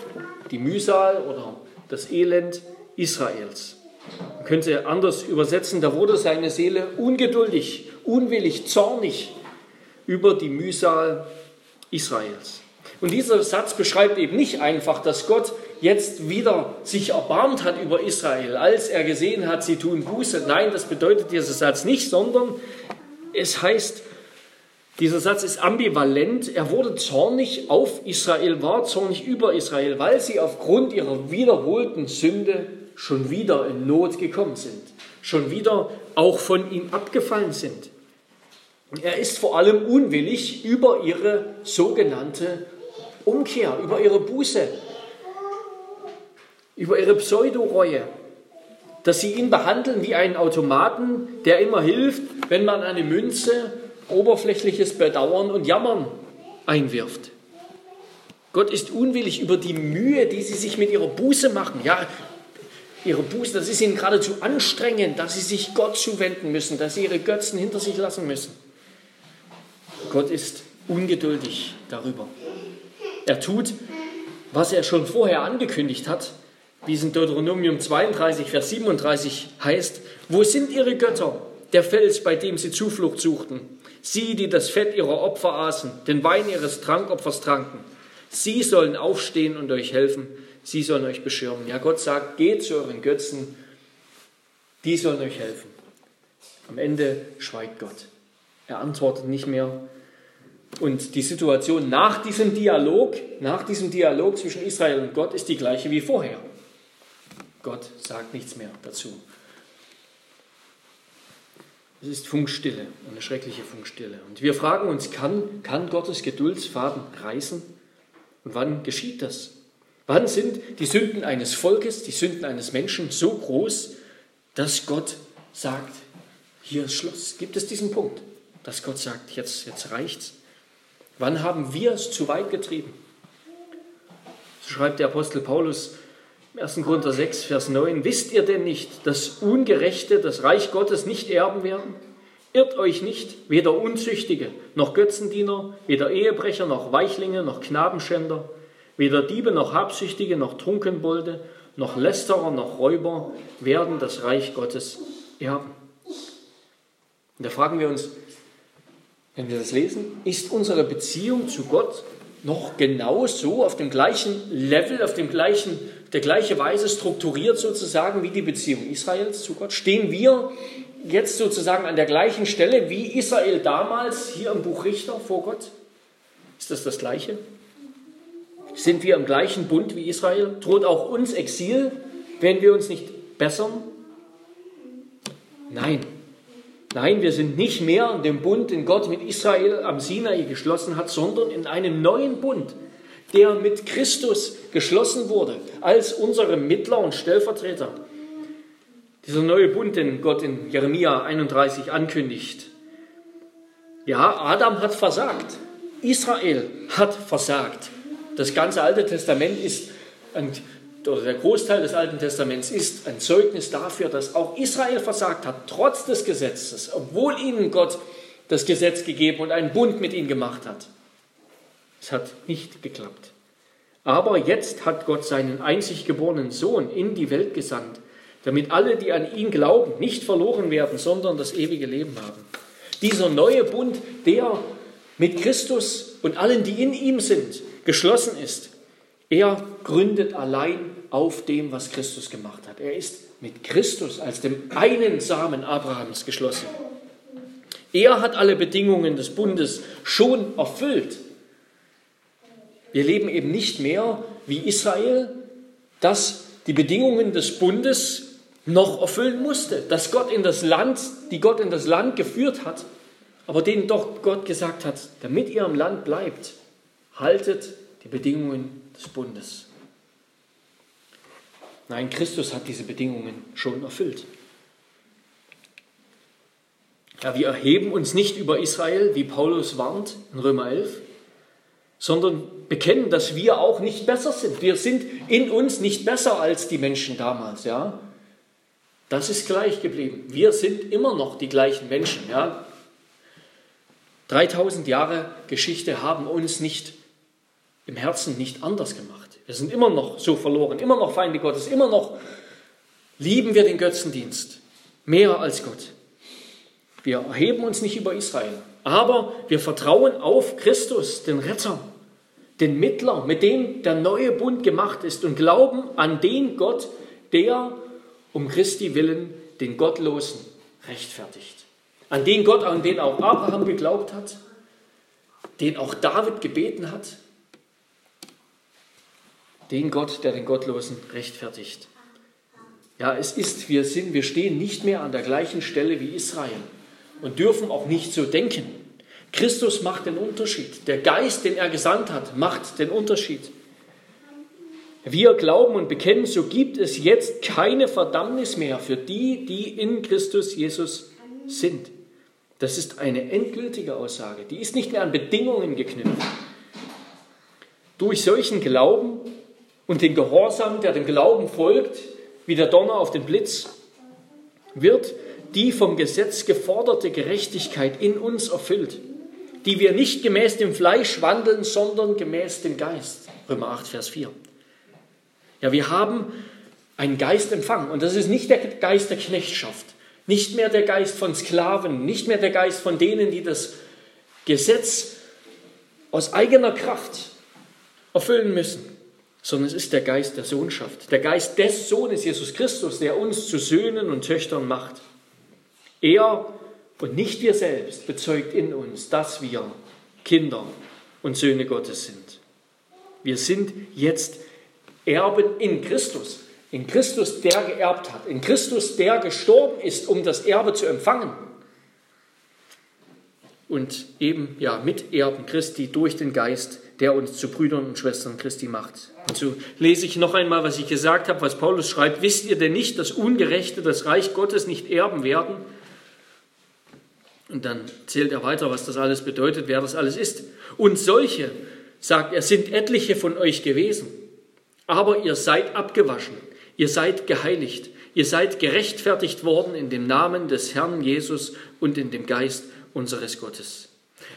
die Mühsal oder das Elend Israels. Man könnte anders übersetzen, da wurde seine Seele ungeduldig, unwillig, zornig über die Mühsal Israels. Und dieser Satz beschreibt eben nicht einfach, dass Gott jetzt wieder sich erbarmt hat über Israel, als er gesehen hat, sie tun Buße. Nein, das bedeutet dieser Satz nicht, sondern es heißt, dieser Satz ist ambivalent. Er wurde zornig auf Israel, war zornig über Israel, weil sie aufgrund ihrer wiederholten Sünde schon wieder in Not gekommen sind, schon wieder auch von ihm abgefallen sind. Er ist vor allem unwillig über ihre sogenannte Umkehr, über ihre Buße, über ihre Pseudoreue, dass sie ihn behandeln wie einen Automaten, der immer hilft, wenn man eine Münze oberflächliches Bedauern und Jammern einwirft. Gott ist unwillig über die Mühe, die sie sich mit ihrer Buße machen. Ja, ihre Buße, das ist ihnen geradezu anstrengend, dass sie sich Gott zuwenden müssen, dass sie ihre Götzen hinter sich lassen müssen. Gott ist ungeduldig darüber. Er tut, was er schon vorher angekündigt hat, wie es in Deuteronomium 32, Vers 37 heißt, wo sind ihre Götter, der Fels, bei dem sie Zuflucht suchten? Sie, die das Fett ihrer Opfer aßen, den Wein ihres Trankopfers tranken. Sie sollen aufstehen und euch helfen. Sie sollen euch beschirmen. Ja, Gott sagt, geht zu euren Götzen. Die sollen euch helfen. Am Ende schweigt Gott. Er antwortet nicht mehr. Und die Situation nach diesem Dialog, nach diesem Dialog zwischen Israel und Gott ist die gleiche wie vorher. Gott sagt nichts mehr dazu. Es ist Funkstille, eine schreckliche Funkstille. Und wir fragen uns, kann, kann Gottes Geduldsfaden reißen? Und wann geschieht das? Wann sind die Sünden eines Volkes, die Sünden eines Menschen so groß, dass Gott sagt, hier ist Schluss? Gibt es diesen Punkt, dass Gott sagt, jetzt, jetzt reicht's? Wann haben wir es zu weit getrieben? So schreibt der Apostel Paulus 1. Korinther 6, Vers 9, wisst ihr denn nicht, dass Ungerechte das Reich Gottes nicht erben werden? Irrt euch nicht, weder Unzüchtige, noch Götzendiener, weder Ehebrecher, noch Weichlinge, noch Knabenschänder, weder Diebe, noch Habsüchtige, noch Trunkenbolde, noch Lästerer, noch Räuber werden das Reich Gottes erben. Und da fragen wir uns, wenn wir das lesen, ist unsere Beziehung zu Gott noch genau so auf dem gleichen Level, auf dem gleichen, der gleiche Weise strukturiert sozusagen wie die Beziehung Israels zu Gott? Stehen wir jetzt sozusagen an der gleichen Stelle wie Israel damals hier im Buch Richter vor Gott? Ist das das Gleiche? Sind wir im gleichen Bund wie Israel? Droht auch uns Exil, wenn wir uns nicht bessern? Nein, Nein, wir sind nicht mehr in dem Bund, den Gott mit Israel am Sinai geschlossen hat, sondern in einem neuen Bund, der mit Christus geschlossen wurde, als unserem Mittler und Stellvertreter. Dieser neue Bund, den Gott in Jeremia 31 ankündigt. Ja, Adam hat versagt. Israel hat versagt. Das ganze Alte Testament ist ein oder der Großteil des Alten Testaments ist ein Zeugnis dafür, dass auch Israel versagt hat, trotz des Gesetzes, obwohl ihnen Gott das Gesetz gegeben und einen Bund mit ihnen gemacht hat. Es hat nicht geklappt. Aber jetzt hat Gott seinen einzig geborenen Sohn in die Welt gesandt, damit alle, die an ihn glauben, nicht verloren werden, sondern das ewige Leben haben. Dieser neue Bund, der mit Christus und allen, die in ihm sind, geschlossen ist, er gründet allein auf dem, was Christus gemacht hat. Er ist mit Christus als dem einen Samen Abrahams geschlossen. Er hat alle Bedingungen des Bundes schon erfüllt. Wir leben eben nicht mehr wie Israel, das die Bedingungen des Bundes noch erfüllen musste, dass Gott in das Land, die Gott in das Land geführt hat, aber denen doch Gott gesagt hat, damit ihr im Land bleibt, haltet die Bedingungen des Bundes. Nein, Christus hat diese Bedingungen schon erfüllt. Ja, wir erheben uns nicht über Israel, wie Paulus warnt in Römer 11, sondern bekennen, dass wir auch nicht besser sind. Wir sind in uns nicht besser als die Menschen damals. Ja? Das ist gleich geblieben. Wir sind immer noch die gleichen Menschen. Ja? 3000 Jahre Geschichte haben uns nicht im Herzen nicht anders gemacht. Wir sind immer noch so verloren, immer noch Feinde Gottes, immer noch lieben wir den Götzendienst mehr als Gott. Wir erheben uns nicht über Israel, aber wir vertrauen auf Christus, den Retter, den Mittler, mit dem der neue Bund gemacht ist und glauben an den Gott, der um Christi willen den Gottlosen rechtfertigt. An den Gott, an den auch Abraham geglaubt hat, den auch David gebeten hat, den Gott, der den Gottlosen rechtfertigt. Ja, es ist, wir sind, wir stehen nicht mehr an der gleichen Stelle wie Israel und dürfen auch nicht so denken. Christus macht den Unterschied. Der Geist, den er gesandt hat, macht den Unterschied. Wir glauben und bekennen, so gibt es jetzt keine Verdammnis mehr für die, die in Christus Jesus sind. Das ist eine endgültige Aussage. Die ist nicht mehr an Bedingungen geknüpft. Durch solchen Glauben und den Gehorsam, der dem Glauben folgt, wie der Donner auf den Blitz, wird die vom Gesetz geforderte Gerechtigkeit in uns erfüllt. die wir nicht gemäß dem Fleisch wandeln, sondern gemäß dem Geist. Römer 8, Vers 4. Ja, wir haben einen Geist empfangen und das ist nicht der Geist der Knechtschaft, nicht mehr der Geist von Sklaven, nicht mehr der Geist von denen, die das Gesetz aus eigener Kraft erfüllen müssen, sondern es ist der Geist der Sohnschaft, der Geist des Sohnes Jesus Christus, der uns zu Söhnen und Töchtern macht. Er und nicht wir selbst bezeugt in uns, dass wir Kinder und Söhne Gottes sind. Wir sind jetzt Erben in Christus. In Christus, der geerbt hat. In Christus, der gestorben ist, um das Erbe zu empfangen. Und eben ja, Miterben Christi durch den Geist, der uns zu Brüdern und Schwestern Christi macht. Und so lese ich noch einmal, was ich gesagt habe, was Paulus schreibt. Wisst ihr denn nicht, dass Ungerechte das Reich Gottes nicht erben werden? Und dann zählt er weiter, was das alles bedeutet, wer das alles ist. Und solche, sagt er, sind etliche von euch gewesen. Aber ihr seid abgewaschen, ihr seid geheiligt, ihr seid gerechtfertigt worden in dem Namen des Herrn Jesus und in dem Geist unseres Gottes.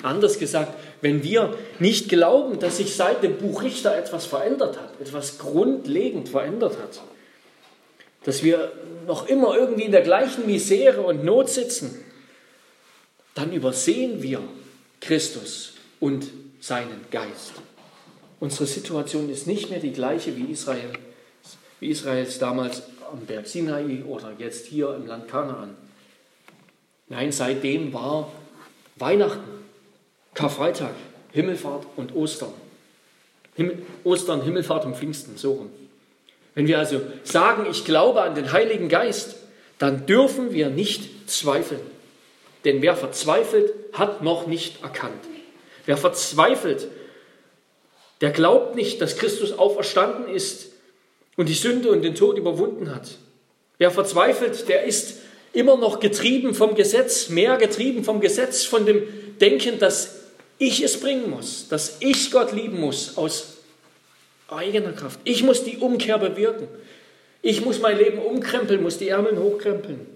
Anders gesagt, wenn wir nicht glauben, dass sich seit dem Buch Richter etwas verändert hat, etwas grundlegend verändert hat, dass wir noch immer irgendwie in der gleichen Misere und Not sitzen, dann übersehen wir Christus und seinen Geist. Unsere Situation ist nicht mehr die gleiche wie Israel, wie Israels damals am Berg Sinai oder jetzt hier im Land Kanaan. Nein, seitdem war Weihnachten, Karfreitag, Himmelfahrt und Ostern. Himmel, Ostern, Himmelfahrt und Pfingsten, so rum. Wenn wir also sagen, ich glaube an den Heiligen Geist, dann dürfen wir nicht zweifeln. Denn wer verzweifelt, hat noch nicht erkannt. Wer verzweifelt, der glaubt nicht, dass Christus auferstanden ist und die Sünde und den Tod überwunden hat. Wer verzweifelt, der ist immer noch getrieben vom Gesetz, mehr getrieben vom Gesetz, von dem Denken, dass ich es bringen muss, dass ich Gott lieben muss aus eigener Kraft. Ich muss die Umkehr bewirken. Ich muss mein Leben umkrempeln, muss die Ärmel hochkrempeln.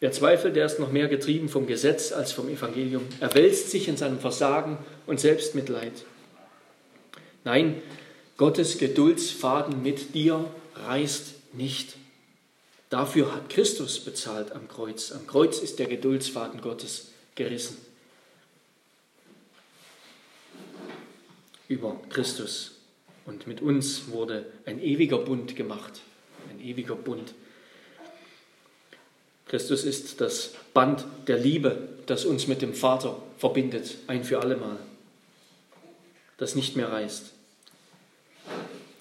Wer zweifelt, der ist noch mehr getrieben vom Gesetz als vom Evangelium. Er wälzt sich in seinem Versagen und Selbstmitleid. Nein, Gottes Geduldsfaden mit dir reißt nicht. Dafür hat Christus bezahlt am Kreuz. Am Kreuz ist der Geduldsfaden Gottes gerissen. Über Christus. Und mit uns wurde ein ewiger Bund gemacht. Ein ewiger Bund. Christus ist das Band der Liebe, das uns mit dem Vater verbindet, ein für allemal, das nicht mehr reißt.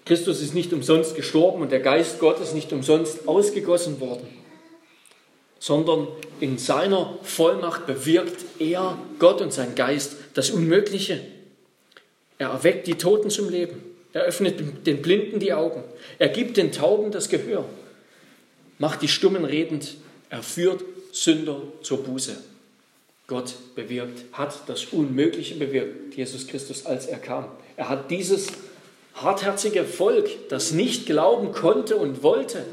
Christus ist nicht umsonst gestorben und der Geist Gottes nicht umsonst ausgegossen worden, sondern in seiner Vollmacht bewirkt er, Gott und sein Geist, das Unmögliche. Er erweckt die Toten zum Leben. Er öffnet den Blinden die Augen. Er gibt den Tauben das Gehör. Macht die Stummen redend. Er führt Sünder zur Buße. Gott bewirkt, hat das Unmögliche bewirkt, Jesus Christus, als er kam. Er hat dieses hartherzige Volk, das nicht glauben konnte und wollte,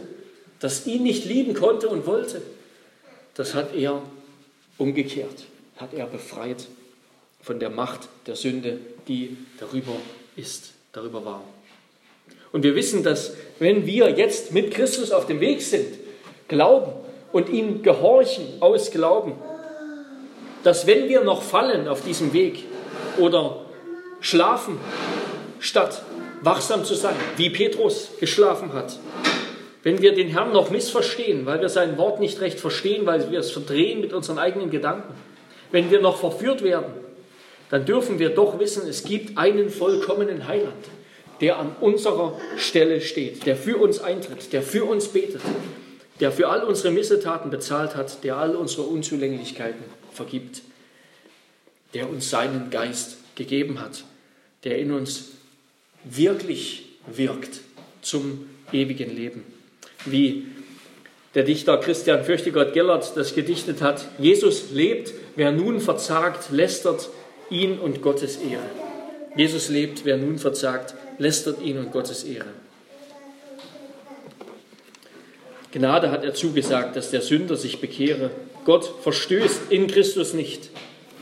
das ihn nicht lieben konnte und wollte, das hat er umgekehrt, hat er befreit von der Macht der Sünde, die darüber ist, darüber war. Und wir wissen, dass wenn wir jetzt mit Christus auf dem Weg sind, glauben, und ihm gehorchen aus Glauben, dass wenn wir noch fallen auf diesem Weg oder schlafen, statt wachsam zu sein, wie Petrus geschlafen hat, wenn wir den Herrn noch missverstehen, weil wir sein Wort nicht recht verstehen, weil wir es verdrehen mit unseren eigenen Gedanken, wenn wir noch verführt werden, dann dürfen wir doch wissen, es gibt einen vollkommenen Heiland, der an unserer Stelle steht, der für uns eintritt, der für uns betet, der für all unsere Missetaten bezahlt hat, der all unsere Unzulänglichkeiten vergibt, der uns seinen Geist gegeben hat, der in uns wirklich wirkt zum ewigen Leben. Wie der Dichter Christian Fürchtegott Gellert das gedichtet hat, Jesus lebt, wer nun verzagt, lästert ihn und Gottes Ehre. Jesus lebt, wer nun verzagt, lästert ihn und Gottes Ehre. Gnade hat er zugesagt, dass der Sünder sich bekehre. Gott verstößt in Christus nicht.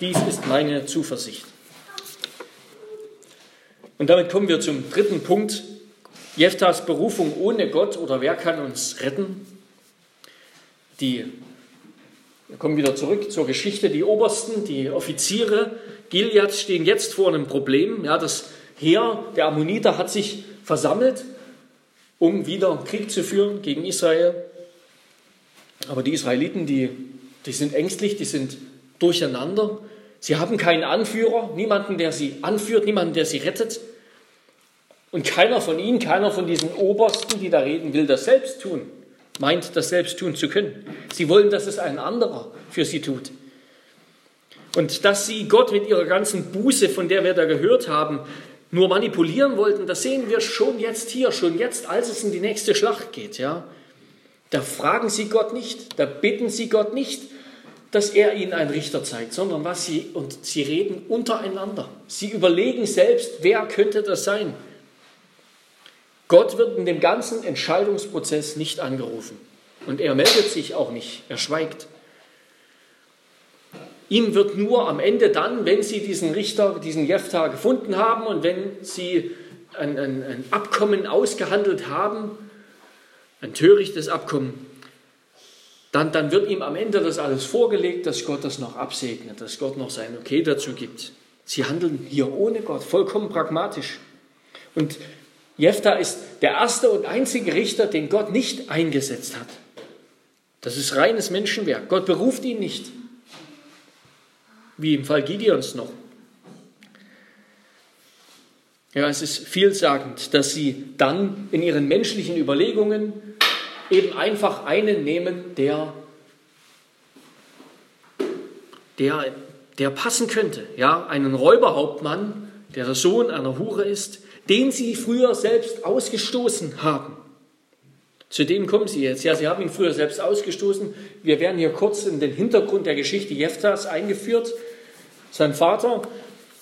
Dies ist meine Zuversicht. Und damit kommen wir zum dritten Punkt. Jeftas Berufung ohne Gott oder wer kann uns retten? Die, wir kommen wieder zurück zur Geschichte. Die Obersten, die Offiziere Gileads stehen jetzt vor einem Problem. Ja, das Heer der Ammoniter hat sich versammelt, um wieder Krieg zu führen gegen Israel. Aber die Israeliten, die, die sind ängstlich, die sind durcheinander. Sie haben keinen Anführer, niemanden, der sie anführt, niemanden, der sie rettet. Und keiner von ihnen, keiner von diesen Obersten, die da reden, will das selbst tun, meint das selbst tun zu können. Sie wollen, dass es ein anderer für sie tut. Und dass sie Gott mit ihrer ganzen Buße, von der wir da gehört haben, nur manipulieren wollten, das sehen wir schon jetzt hier, schon jetzt, als es in die nächste Schlacht geht. Ja? Da fragen sie Gott nicht, da bitten sie Gott nicht, dass er ihnen einen Richter zeigt, sondern was sie, und sie reden untereinander. Sie überlegen selbst, wer könnte das sein. Gott wird in dem ganzen Entscheidungsprozess nicht angerufen. Und er meldet sich auch nicht, er schweigt. Ihm wird nur am Ende dann, wenn sie diesen Richter, diesen Jefta gefunden haben und wenn sie ein, ein, ein Abkommen ausgehandelt haben, ein törichtes Abkommen, dann, dann wird ihm am Ende das alles vorgelegt, dass Gott das noch absegnet, dass Gott noch sein Okay dazu gibt. Sie handeln hier ohne Gott, vollkommen pragmatisch. Und Jephtha ist der erste und einzige Richter, den Gott nicht eingesetzt hat. Das ist reines Menschenwerk. Gott beruft ihn nicht, wie im Fall Gideons noch. Ja, es ist vielsagend, dass sie dann in ihren menschlichen Überlegungen eben einfach einen nehmen, der, der, der passen könnte. Ja, einen Räuberhauptmann, der der Sohn einer Hure ist, den sie früher selbst ausgestoßen haben. Zu dem kommen sie jetzt. Ja, sie haben ihn früher selbst ausgestoßen. Wir werden hier kurz in den Hintergrund der Geschichte Jeftas eingeführt. Sein Vater,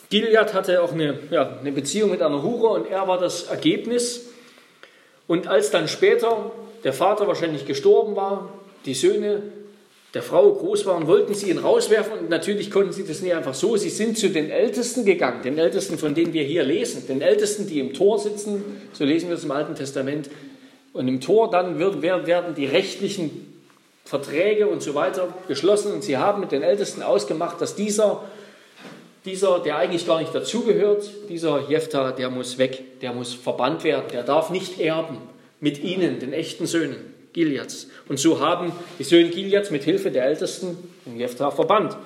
Gilead, hatte auch eine, ja, eine Beziehung mit einer Hure und er war das Ergebnis. Und als dann später der Vater wahrscheinlich gestorben war, die Söhne der Frau groß waren, wollten sie ihn rauswerfen und natürlich konnten sie das nicht einfach so. Sie sind zu den Ältesten gegangen, den Ältesten, von denen wir hier lesen, den Ältesten, die im Tor sitzen, so lesen wir es im Alten Testament. Und im Tor dann wird, werden die rechtlichen Verträge und so weiter geschlossen und sie haben mit den Ältesten ausgemacht, dass dieser, dieser der eigentlich gar nicht dazugehört, dieser Jephtha, der muss weg, der muss verbannt werden, der darf nicht erben mit ihnen, den echten Söhnen. Gileads. Und so haben die Söhne Gileads mit Hilfe der Ältesten den Jephthah verbannt.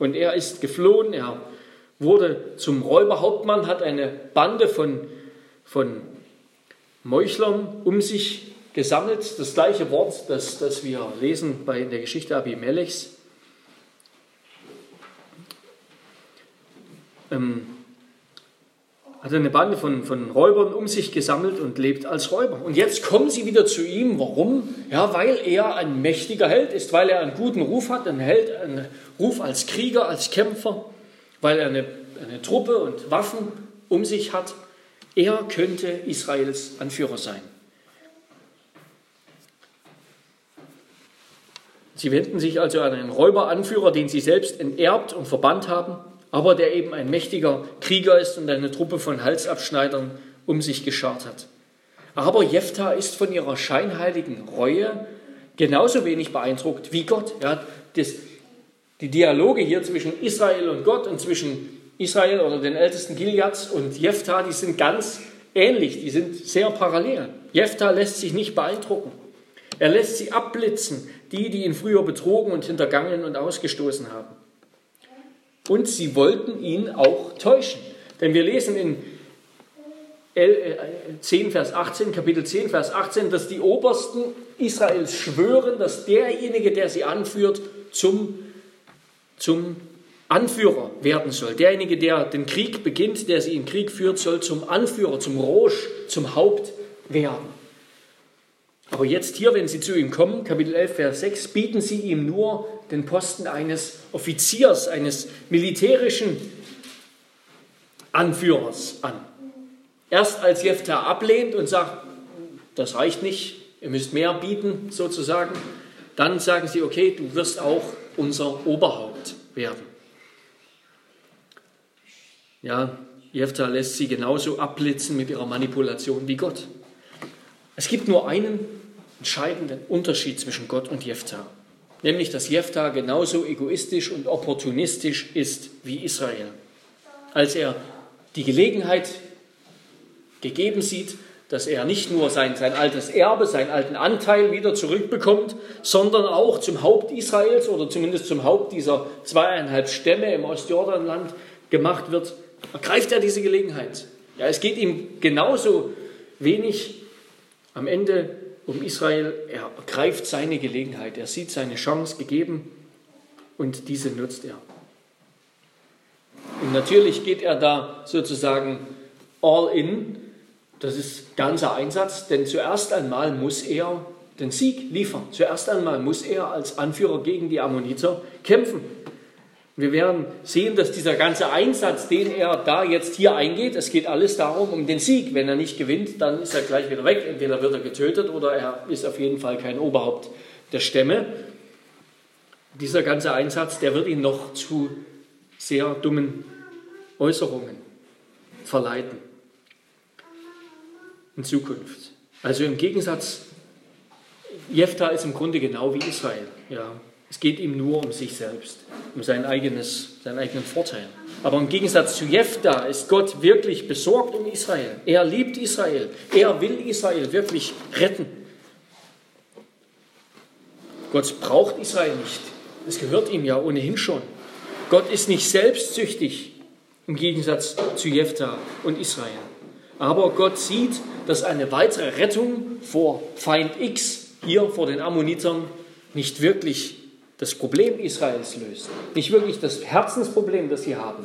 Und er ist geflohen, er wurde zum Räuberhauptmann, hat eine Bande von, von Meuchlern um sich gesammelt. Das gleiche Wort, das, das wir lesen bei in der Geschichte Abimelechs. Ähm, hat eine Bande von, von Räubern um sich gesammelt und lebt als Räuber. Und jetzt kommen sie wieder zu ihm. Warum? Ja, weil er ein mächtiger Held ist, weil er einen guten Ruf hat, einen Held, einen Ruf als Krieger, als Kämpfer, weil er eine, eine Truppe und Waffen um sich hat. Er könnte Israels Anführer sein. Sie wenden sich also an einen Räuberanführer, den sie selbst enterbt und verbannt haben aber der eben ein mächtiger Krieger ist und eine Truppe von Halsabschneidern um sich geschart hat. Aber Jephtha ist von ihrer scheinheiligen Reue genauso wenig beeindruckt wie Gott. Ja, das, die Dialoge hier zwischen Israel und Gott und zwischen Israel oder den ältesten Gileads und Jephtha, die sind ganz ähnlich, die sind sehr parallel. Jephtha lässt sich nicht beeindrucken. Er lässt sie abblitzen, die, die ihn früher betrogen und hintergangen und ausgestoßen haben. Und sie wollten ihn auch täuschen. Denn wir lesen in 10, äh, Vers 18, Kapitel 10, Vers 18, dass die Obersten Israels schwören, dass derjenige, der sie anführt, zum, zum Anführer werden soll. Derjenige, der den Krieg beginnt, der sie in Krieg führt, soll zum Anführer, zum Rosch, zum Haupt werden. Aber jetzt hier, wenn sie zu ihm kommen, Kapitel 11, Vers 6, bieten sie ihm nur den Posten eines Offiziers, eines militärischen Anführers an. Erst als Jephthah ablehnt und sagt, das reicht nicht, ihr müsst mehr bieten sozusagen, dann sagen sie, okay, du wirst auch unser Oberhaupt werden. Ja, Jephtha lässt sie genauso abblitzen mit ihrer Manipulation wie Gott. Es gibt nur einen entscheidenden Unterschied zwischen Gott und Jephtha, nämlich dass Jephtha genauso egoistisch und opportunistisch ist wie Israel. Als er die Gelegenheit gegeben sieht, dass er nicht nur sein, sein altes Erbe, seinen alten Anteil wieder zurückbekommt, sondern auch zum Haupt Israels oder zumindest zum Haupt dieser zweieinhalb Stämme im Ostjordanland gemacht wird, ergreift er diese Gelegenheit. Ja, es geht ihm genauso wenig am Ende um Israel. Er ergreift seine Gelegenheit. Er sieht seine Chance gegeben und diese nutzt er. Und natürlich geht er da sozusagen all in. Das ist ganzer Einsatz, denn zuerst einmal muss er den Sieg liefern. Zuerst einmal muss er als Anführer gegen die Ammoniter kämpfen. Wir werden sehen, dass dieser ganze Einsatz, den er da jetzt hier eingeht, es geht alles darum, um den Sieg. Wenn er nicht gewinnt, dann ist er gleich wieder weg. Entweder wird er getötet oder er ist auf jeden Fall kein Oberhaupt der Stämme. Dieser ganze Einsatz, der wird ihn noch zu sehr dummen Äußerungen verleiten in Zukunft. Also im Gegensatz, Jephthah ist im Grunde genau wie Israel. Ja. Es geht ihm nur um sich selbst, um sein eigenes, seinen eigenen Vorteil. Aber im Gegensatz zu Jephthah ist Gott wirklich besorgt um Israel. Er liebt Israel. Er will Israel wirklich retten. Gott braucht Israel nicht. Es gehört ihm ja ohnehin schon. Gott ist nicht selbstsüchtig im Gegensatz zu Jephthah und Israel. Aber Gott sieht, dass eine weitere Rettung vor Feind X hier vor den Ammonitern nicht wirklich das Problem Israels löst. Nicht wirklich das Herzensproblem, das sie haben.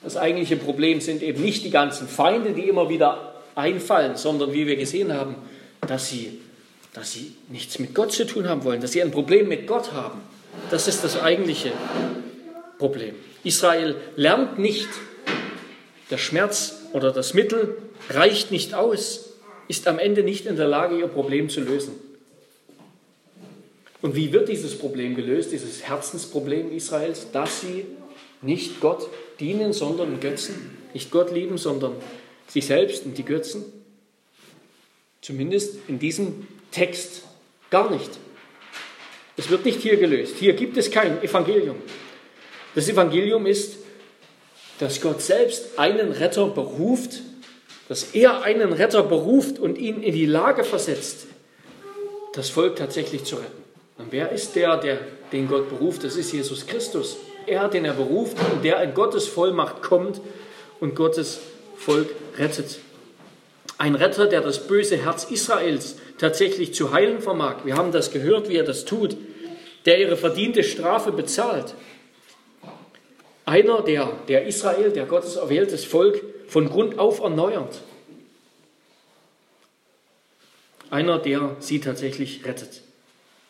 Das eigentliche Problem sind eben nicht die ganzen Feinde, die immer wieder einfallen, sondern wie wir gesehen haben, dass sie, dass sie nichts mit Gott zu tun haben wollen, dass sie ein Problem mit Gott haben. Das ist das eigentliche Problem. Israel lernt nicht, der Schmerz oder das Mittel reicht nicht aus, ist am Ende nicht in der Lage, ihr Problem zu lösen. Und wie wird dieses Problem gelöst, dieses Herzensproblem Israels, dass sie nicht Gott dienen, sondern Götzen, nicht Gott lieben, sondern sich selbst und die Götzen? Zumindest in diesem Text gar nicht. Es wird nicht hier gelöst. Hier gibt es kein Evangelium. Das Evangelium ist, dass Gott selbst einen Retter beruft, dass er einen Retter beruft und ihn in die Lage versetzt, das Volk tatsächlich zu retten. Und wer ist der, der, den Gott beruft? Das ist Jesus Christus. Er, den er beruft und der in Gottes Vollmacht kommt und Gottes Volk rettet. Ein Retter, der das böse Herz Israels tatsächlich zu heilen vermag. Wir haben das gehört, wie er das tut. Der ihre verdiente Strafe bezahlt. Einer, der, der Israel, der Gottes erwähltes Volk, von Grund auf erneuert. Einer, der sie tatsächlich rettet.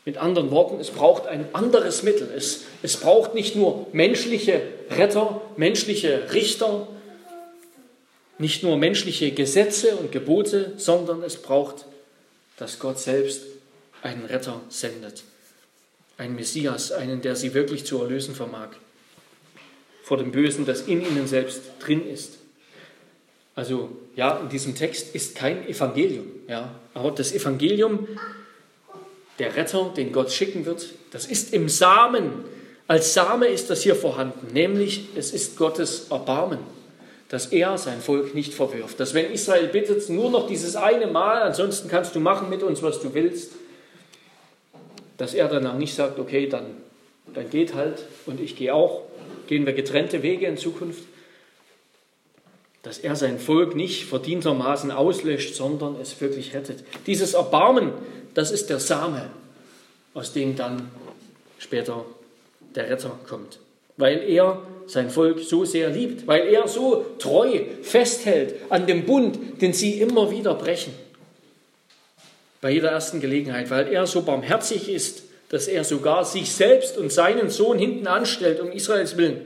Mit anderen Worten, es braucht ein anderes Mittel. Es, es braucht nicht nur menschliche Retter, menschliche Richter, nicht nur menschliche Gesetze und Gebote, sondern es braucht, dass Gott selbst einen Retter sendet. Einen Messias, einen, der sie wirklich zu erlösen vermag. Vor dem Bösen, das in ihnen selbst drin ist. Also ja, in diesem Text ist kein Evangelium. Ja, aber das Evangelium der Retter, den Gott schicken wird, das ist im Samen. Als Same ist das hier vorhanden, nämlich es ist Gottes Erbarmen, dass er sein Volk nicht verwirft. Dass wenn Israel bittet, nur noch dieses eine Mal, ansonsten kannst du machen mit uns, was du willst, dass er danach nicht sagt, okay, dann, dann geht halt und ich gehe auch, gehen wir getrennte Wege in Zukunft, dass er sein Volk nicht verdientermaßen auslöscht, sondern es wirklich rettet. Dieses Erbarmen, das ist der Same, aus dem dann später der Retter kommt. Weil er sein Volk so sehr liebt, weil er so treu festhält an dem Bund, den sie immer wieder brechen. Bei jeder ersten Gelegenheit, weil er so barmherzig ist, dass er sogar sich selbst und seinen Sohn hinten anstellt, um Israels Willen.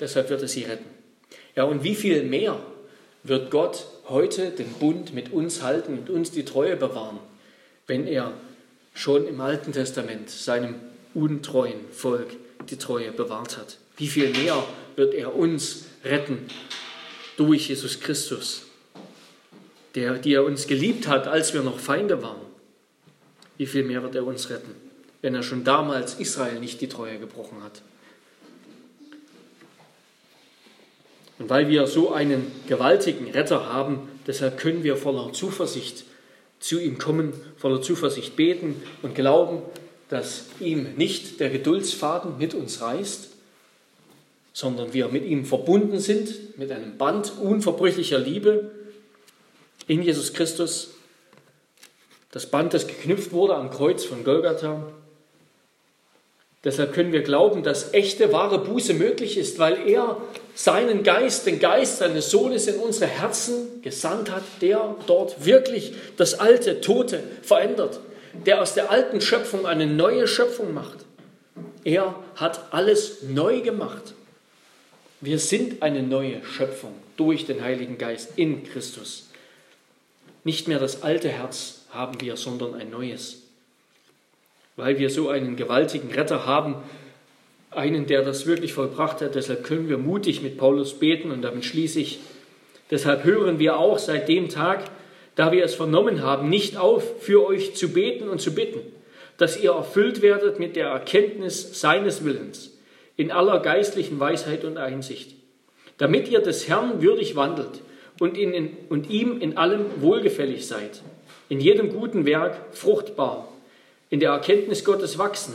Deshalb wird er sie retten. Ja, und wie viel mehr wird Gott heute den Bund mit uns halten und uns die Treue bewahren, wenn er schon im Alten Testament seinem untreuen Volk die Treue bewahrt hat. Wie viel mehr wird er uns retten durch Jesus Christus, der, die er uns geliebt hat, als wir noch Feinde waren. Wie viel mehr wird er uns retten, wenn er schon damals Israel nicht die Treue gebrochen hat? Und weil wir so einen gewaltigen Retter haben, deshalb können wir voller Zuversicht zu ihm kommen, voller Zuversicht beten und glauben, dass ihm nicht der Geduldsfaden mit uns reißt, sondern wir mit ihm verbunden sind, mit einem Band unverbrüchlicher Liebe in Jesus Christus. Das Band, das geknüpft wurde am Kreuz von Golgatha. Deshalb können wir glauben, dass echte, wahre Buße möglich ist, weil er seinen Geist, den Geist seines Sohnes in unsere Herzen gesandt hat, der dort wirklich das alte, tote verändert, der aus der alten Schöpfung eine neue Schöpfung macht. Er hat alles neu gemacht. Wir sind eine neue Schöpfung durch den Heiligen Geist in Christus. Nicht mehr das alte Herz haben wir, sondern ein neues. Weil wir so einen gewaltigen Retter haben, einen, der das wirklich vollbracht hat, deshalb können wir mutig mit Paulus beten und damit schließe ich. Deshalb hören wir auch seit dem Tag, da wir es vernommen haben, nicht auf, für euch zu beten und zu bitten, dass ihr erfüllt werdet mit der Erkenntnis seines Willens in aller geistlichen Weisheit und Einsicht, damit ihr des Herrn würdig wandelt und, in, und ihm in allem wohlgefällig seid, in jedem guten Werk fruchtbar, in der Erkenntnis Gottes wachsen,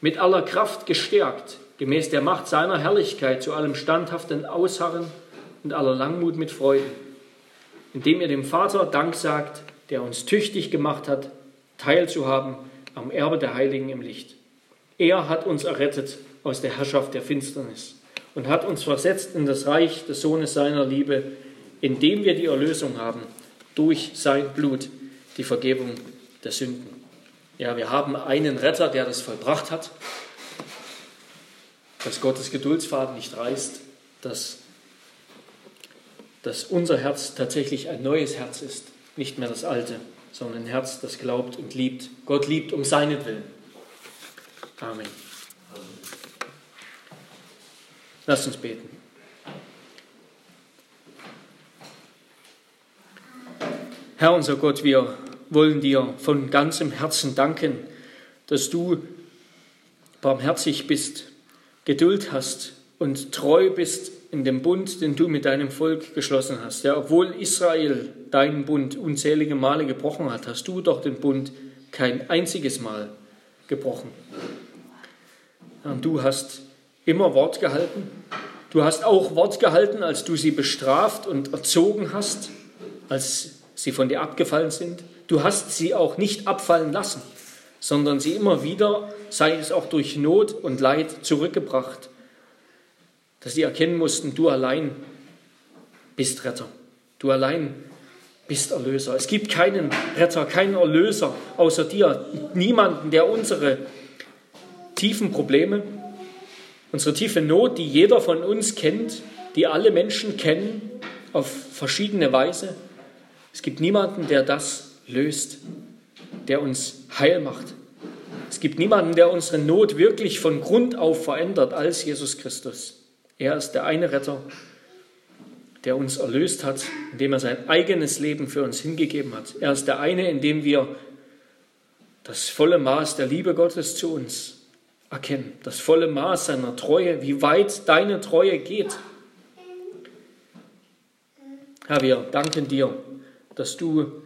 mit aller Kraft gestärkt, gemäß der Macht seiner Herrlichkeit zu allem standhaften Ausharren und aller Langmut mit Freuden, indem ihr dem Vater Dank sagt, der uns tüchtig gemacht hat, teilzuhaben am Erbe der Heiligen im Licht. Er hat uns errettet aus der Herrschaft der Finsternis und hat uns versetzt in das Reich des Sohnes seiner Liebe, indem wir die Erlösung haben durch sein Blut, die Vergebung der Sünden. Ja, wir haben einen Retter, der das vollbracht hat, dass Gottes Geduldsfaden nicht reißt, dass, dass unser Herz tatsächlich ein neues Herz ist, nicht mehr das alte, sondern ein Herz, das glaubt und liebt. Gott liebt um seinetwillen. Amen. Lasst uns beten. Herr unser Gott, wir wollen dir von ganzem Herzen danken, dass du barmherzig bist, Geduld hast und treu bist in dem Bund, den du mit deinem Volk geschlossen hast. Ja, obwohl Israel deinen Bund unzählige Male gebrochen hat, hast du doch den Bund kein einziges Mal gebrochen. Und du hast immer Wort gehalten. Du hast auch Wort gehalten, als du sie bestraft und erzogen hast, als sie von dir abgefallen sind. Du hast sie auch nicht abfallen lassen, sondern sie immer wieder, sei es auch durch Not und Leid, zurückgebracht, dass sie erkennen mussten, du allein bist Retter. Du allein bist Erlöser. Es gibt keinen Retter, keinen Erlöser außer dir. Niemanden, der unsere tiefen Probleme, Unsere tiefe Not, die jeder von uns kennt, die alle Menschen kennen, auf verschiedene Weise. Es gibt niemanden, der das löst, der uns heil macht. Es gibt niemanden, der unsere Not wirklich von Grund auf verändert als Jesus Christus. Er ist der eine Retter, der uns erlöst hat, indem er sein eigenes Leben für uns hingegeben hat. Er ist der eine, in dem wir das volle Maß der Liebe Gottes zu uns erkennen, das volle Maß seiner Treue, wie weit deine Treue geht. Herr, wir danken dir, dass du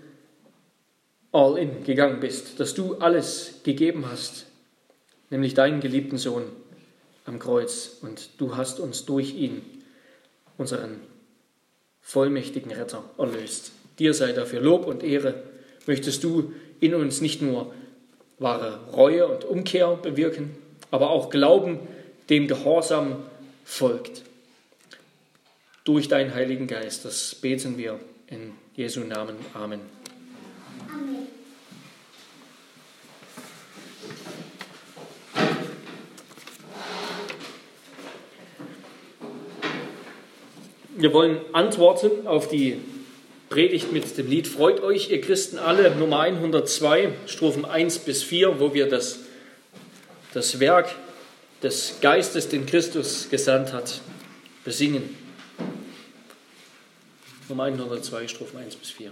all in gegangen bist, dass du alles gegeben hast, nämlich deinen geliebten Sohn am Kreuz und du hast uns durch ihn, unseren vollmächtigen Retter, erlöst. Dir sei dafür Lob und Ehre. Möchtest du in uns nicht nur wahre Reue und Umkehr bewirken, aber auch Glauben, dem Gehorsam folgt. Durch deinen Heiligen Geist, das beten wir in Jesu Namen. Amen. Amen. Wir wollen antworten auf die Predigt mit dem Lied Freut euch, ihr Christen alle, Nummer 102, Strophen 1 bis 4, wo wir das das Werk des Geistes, den Christus gesandt hat, besingen. Nummer 102, Strophen 1 bis 4.